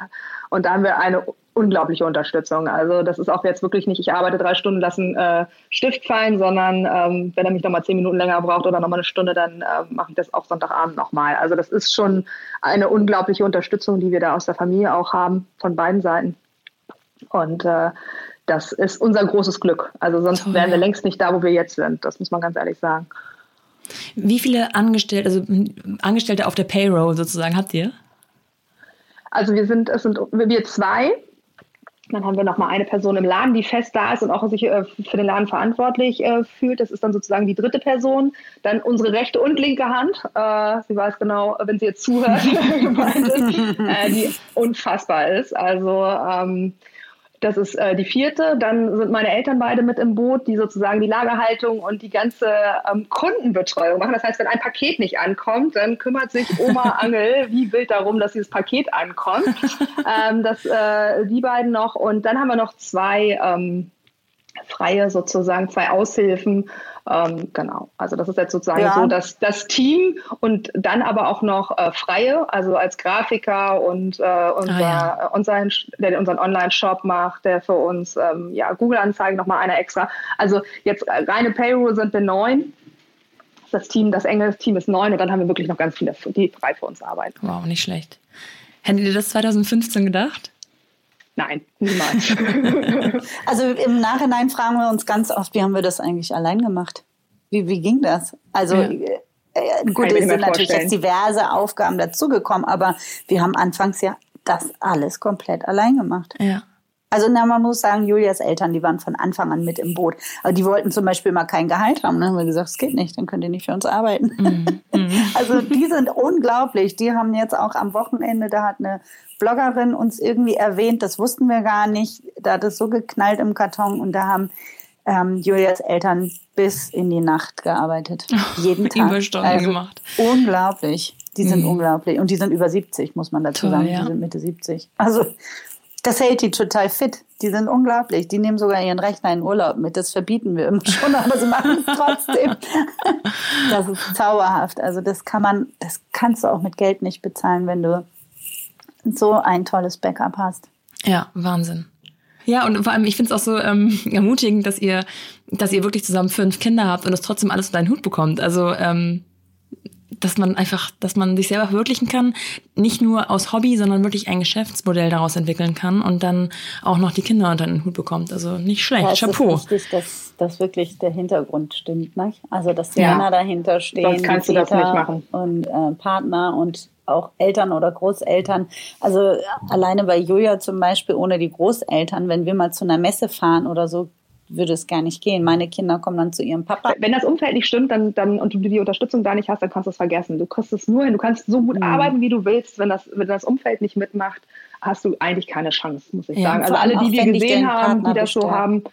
Und da haben wir eine unglaubliche Unterstützung. Also das ist auch jetzt wirklich nicht, ich arbeite drei Stunden, lassen äh, Stift fallen, sondern ähm, wenn er mich nochmal zehn Minuten länger braucht oder nochmal eine Stunde, dann äh, mache ich das auch Sonntagabend nochmal. Also das ist schon eine unglaubliche Unterstützung, die wir da aus der Familie auch haben, von beiden Seiten. Und äh, das ist unser großes Glück. Also sonst Toll. wären wir längst nicht da, wo wir jetzt sind. Das muss man ganz ehrlich sagen. Wie viele Angestellte, also Angestellte auf der Payroll sozusagen habt ihr? Also wir sind, es sind wir zwei. Dann haben wir noch mal eine Person im Laden, die fest da ist und auch sich äh, für den Laden verantwortlich äh, fühlt. Das ist dann sozusagen die dritte Person. Dann unsere rechte und linke Hand. Äh, sie weiß genau, wenn sie jetzt zuhört, (laughs) äh, die unfassbar ist. Also ähm, das ist äh, die vierte. Dann sind meine Eltern beide mit im Boot, die sozusagen die Lagerhaltung und die ganze ähm, Kundenbetreuung machen. Das heißt, wenn ein Paket nicht ankommt, dann kümmert sich Oma (laughs) Angel wie wild darum, dass dieses Paket ankommt. (laughs) ähm, das, äh, die beiden noch. Und dann haben wir noch zwei ähm, freie sozusagen, zwei Aushilfen. Ähm, genau, also das ist jetzt sozusagen ja. so das, das Team und dann aber auch noch äh, Freie, also als Grafiker und äh, unser, ah, ja. unser, der unseren Online-Shop macht, der für uns ähm, ja, Google-Anzeigen nochmal einer extra. Also jetzt äh, reine Payroll sind wir neun. Das Team, das enge Team ist neun und dann haben wir wirklich noch ganz viele, die frei für uns arbeiten. Wow, nicht schlecht. Hättet ihr das 2015 gedacht? Nein, niemals. (laughs) (laughs) also im Nachhinein fragen wir uns ganz oft, wie haben wir das eigentlich allein gemacht? Wie, wie ging das? Also ja. äh, gut, es sind natürlich jetzt diverse Aufgaben dazugekommen, aber wir haben anfangs ja das alles komplett allein gemacht. Ja. Also na, man muss sagen, Julias Eltern, die waren von Anfang an mit im Boot. Aber die wollten zum Beispiel mal kein Gehalt haben. Dann haben wir gesagt, es geht nicht, dann könnt ihr nicht für uns arbeiten. Mhm. mhm. (laughs) Also die sind unglaublich. Die haben jetzt auch am Wochenende, da hat eine Bloggerin uns irgendwie erwähnt, das wussten wir gar nicht. Da hat es so geknallt im Karton und da haben ähm, Julias Eltern bis in die Nacht gearbeitet. (laughs) Jeden Tag. Überstunden also, gemacht. Unglaublich. Die sind mhm. unglaublich. Und die sind über 70, muss man dazu Toll, sagen. Ja. Die sind Mitte 70. Also das hält die total fit. Die sind unglaublich. Die nehmen sogar ihren Rechner in Urlaub mit. Das verbieten wir immer schon, (laughs) aber sie machen es trotzdem. (laughs) Das ist zauberhaft. Also das kann man, das kannst du auch mit Geld nicht bezahlen, wenn du so ein tolles Backup hast. Ja, Wahnsinn. Ja, und vor allem, ich finde es auch so ähm, ermutigend, dass ihr, dass ihr wirklich zusammen fünf Kinder habt und es trotzdem alles unter einen Hut bekommt. Also, ähm, dass man einfach, dass man sich selber verwirklichen kann, nicht nur aus Hobby, sondern wirklich ein Geschäftsmodell daraus entwickeln kann und dann auch noch die Kinder unter den Hut bekommt. Also nicht schlecht. Ja, es Chapeau. ist wichtig, dass, dass wirklich der Hintergrund stimmt. Ne? Also, dass die ja. Männer dahinter stehen. Sonst kannst du das nicht machen. Und äh, Partner und auch Eltern oder Großeltern. Also alleine bei Julia zum Beispiel ohne die Großeltern, wenn wir mal zu einer Messe fahren oder so, würde es gar nicht gehen. Meine Kinder kommen dann zu ihrem Papa. Wenn das Umfeld nicht stimmt dann, dann, und du die Unterstützung da nicht hast, dann kannst du es vergessen. Du kriegst es nur hin. Du kannst so gut mhm. arbeiten, wie du willst. Wenn das, wenn das Umfeld nicht mitmacht, hast du eigentlich keine Chance, muss ich ja, sagen. Also alle, die wir gesehen haben, die das so haben,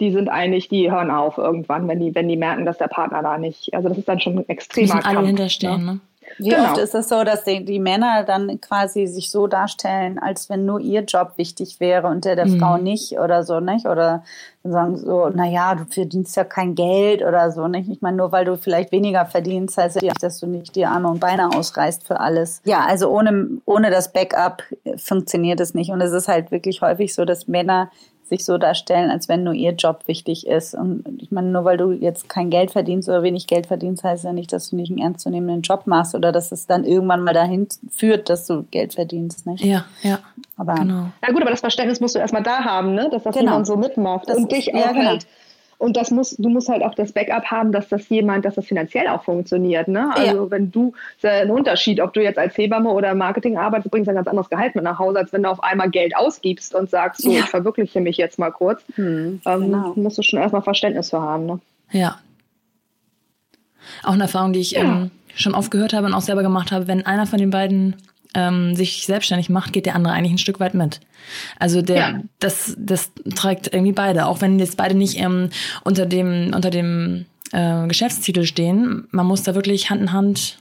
die sind eigentlich, die hören auf irgendwann, wenn die, wenn die merken, dass der Partner da nicht, also das ist dann schon ein extremer Kampf. alle hinterstehen, ne? ne? Wie genau. oft ist es so, dass die, die, Männer dann quasi sich so darstellen, als wenn nur ihr Job wichtig wäre und der der mhm. Frau nicht oder so, nicht? Oder sagen so, naja, du verdienst ja kein Geld oder so, nicht? Ich meine, nur weil du vielleicht weniger verdienst, heißt ja nicht, dass du nicht die Arme und Beine ausreißt für alles. Ja, also ohne, ohne das Backup funktioniert es nicht. Und es ist halt wirklich häufig so, dass Männer sich so darstellen, als wenn nur ihr Job wichtig ist. Und ich meine, nur weil du jetzt kein Geld verdienst oder wenig Geld verdienst, heißt ja nicht, dass du nicht einen ernstzunehmenden Job machst oder dass es dann irgendwann mal dahin führt, dass du Geld verdienst. Nicht? Ja, ja. Aber, genau. Ja gut, aber das Verständnis musst du erstmal da haben, ne? dass das genau. jemand so mitmacht das und dich auch ja, genau. Und das muss, du musst halt auch das Backup haben, dass das jemand, dass das finanziell auch funktioniert. Ne? Also ja. wenn du, ist ja ein Unterschied, ob du jetzt als Hebamme oder Marketing arbeitest, bringst ein ganz anderes Gehalt mit nach Hause, als wenn du auf einmal Geld ausgibst und sagst, so, ja. ich verwirkliche mich jetzt mal kurz. Hm, ähm, genau. musst du schon erstmal Verständnis für haben. Ne? Ja. Auch eine Erfahrung, die ich ja. ähm, schon oft gehört habe und auch selber gemacht habe, wenn einer von den beiden ähm, sich selbstständig macht, geht der andere eigentlich ein Stück weit mit. Also der, ja. das, das trägt irgendwie beide, auch wenn jetzt beide nicht ähm, unter dem, unter dem äh, Geschäftstitel stehen. Man muss da wirklich Hand in Hand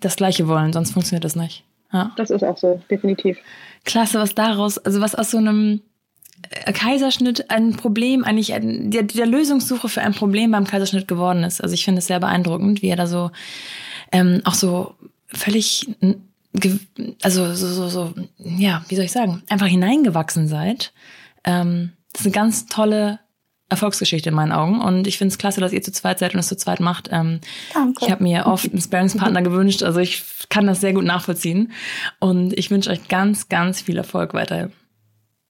das Gleiche wollen, sonst funktioniert das nicht. Ja. Das ist auch so, definitiv. Klasse, was daraus, also was aus so einem äh, Kaiserschnitt ein Problem, eigentlich der, der Lösungssuche für ein Problem beim Kaiserschnitt geworden ist. Also ich finde es sehr beeindruckend, wie er da so ähm, auch so völlig also so, so, so, ja, wie soll ich sagen, einfach hineingewachsen seid. Ähm, das ist eine ganz tolle Erfolgsgeschichte in meinen Augen und ich finde es klasse, dass ihr zu zweit seid und es zu zweit macht. Ähm, Danke. Ich habe mir oft einen Sparingspartner gewünscht, also ich kann das sehr gut nachvollziehen und ich wünsche euch ganz, ganz viel Erfolg weiterhin.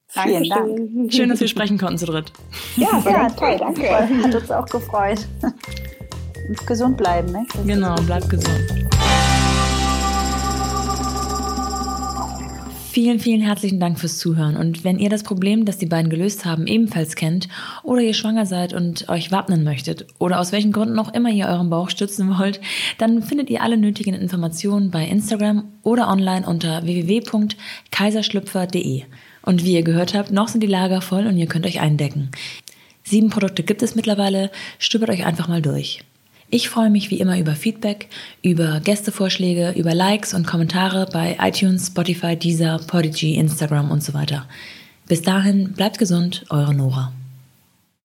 Vielen Dank. Schön, dass wir sprechen konnten zu dritt. Ja, (laughs) ja toll, danke. Hat uns auch gefreut. Und gesund bleiben, ne? Genau, bleibt gesund. Vielen, vielen herzlichen Dank fürs Zuhören. Und wenn ihr das Problem, das die beiden gelöst haben, ebenfalls kennt oder ihr schwanger seid und euch wappnen möchtet oder aus welchen Gründen auch immer ihr euren Bauch stützen wollt, dann findet ihr alle nötigen Informationen bei Instagram oder online unter www.kaiserschlüpfer.de. Und wie ihr gehört habt, noch sind die Lager voll und ihr könnt euch eindecken. Sieben Produkte gibt es mittlerweile, stöbert euch einfach mal durch. Ich freue mich wie immer über Feedback, über Gästevorschläge, über Likes und Kommentare bei iTunes, Spotify, Deezer, Podigy, Instagram und so weiter. Bis dahin, bleibt gesund, eure Nora.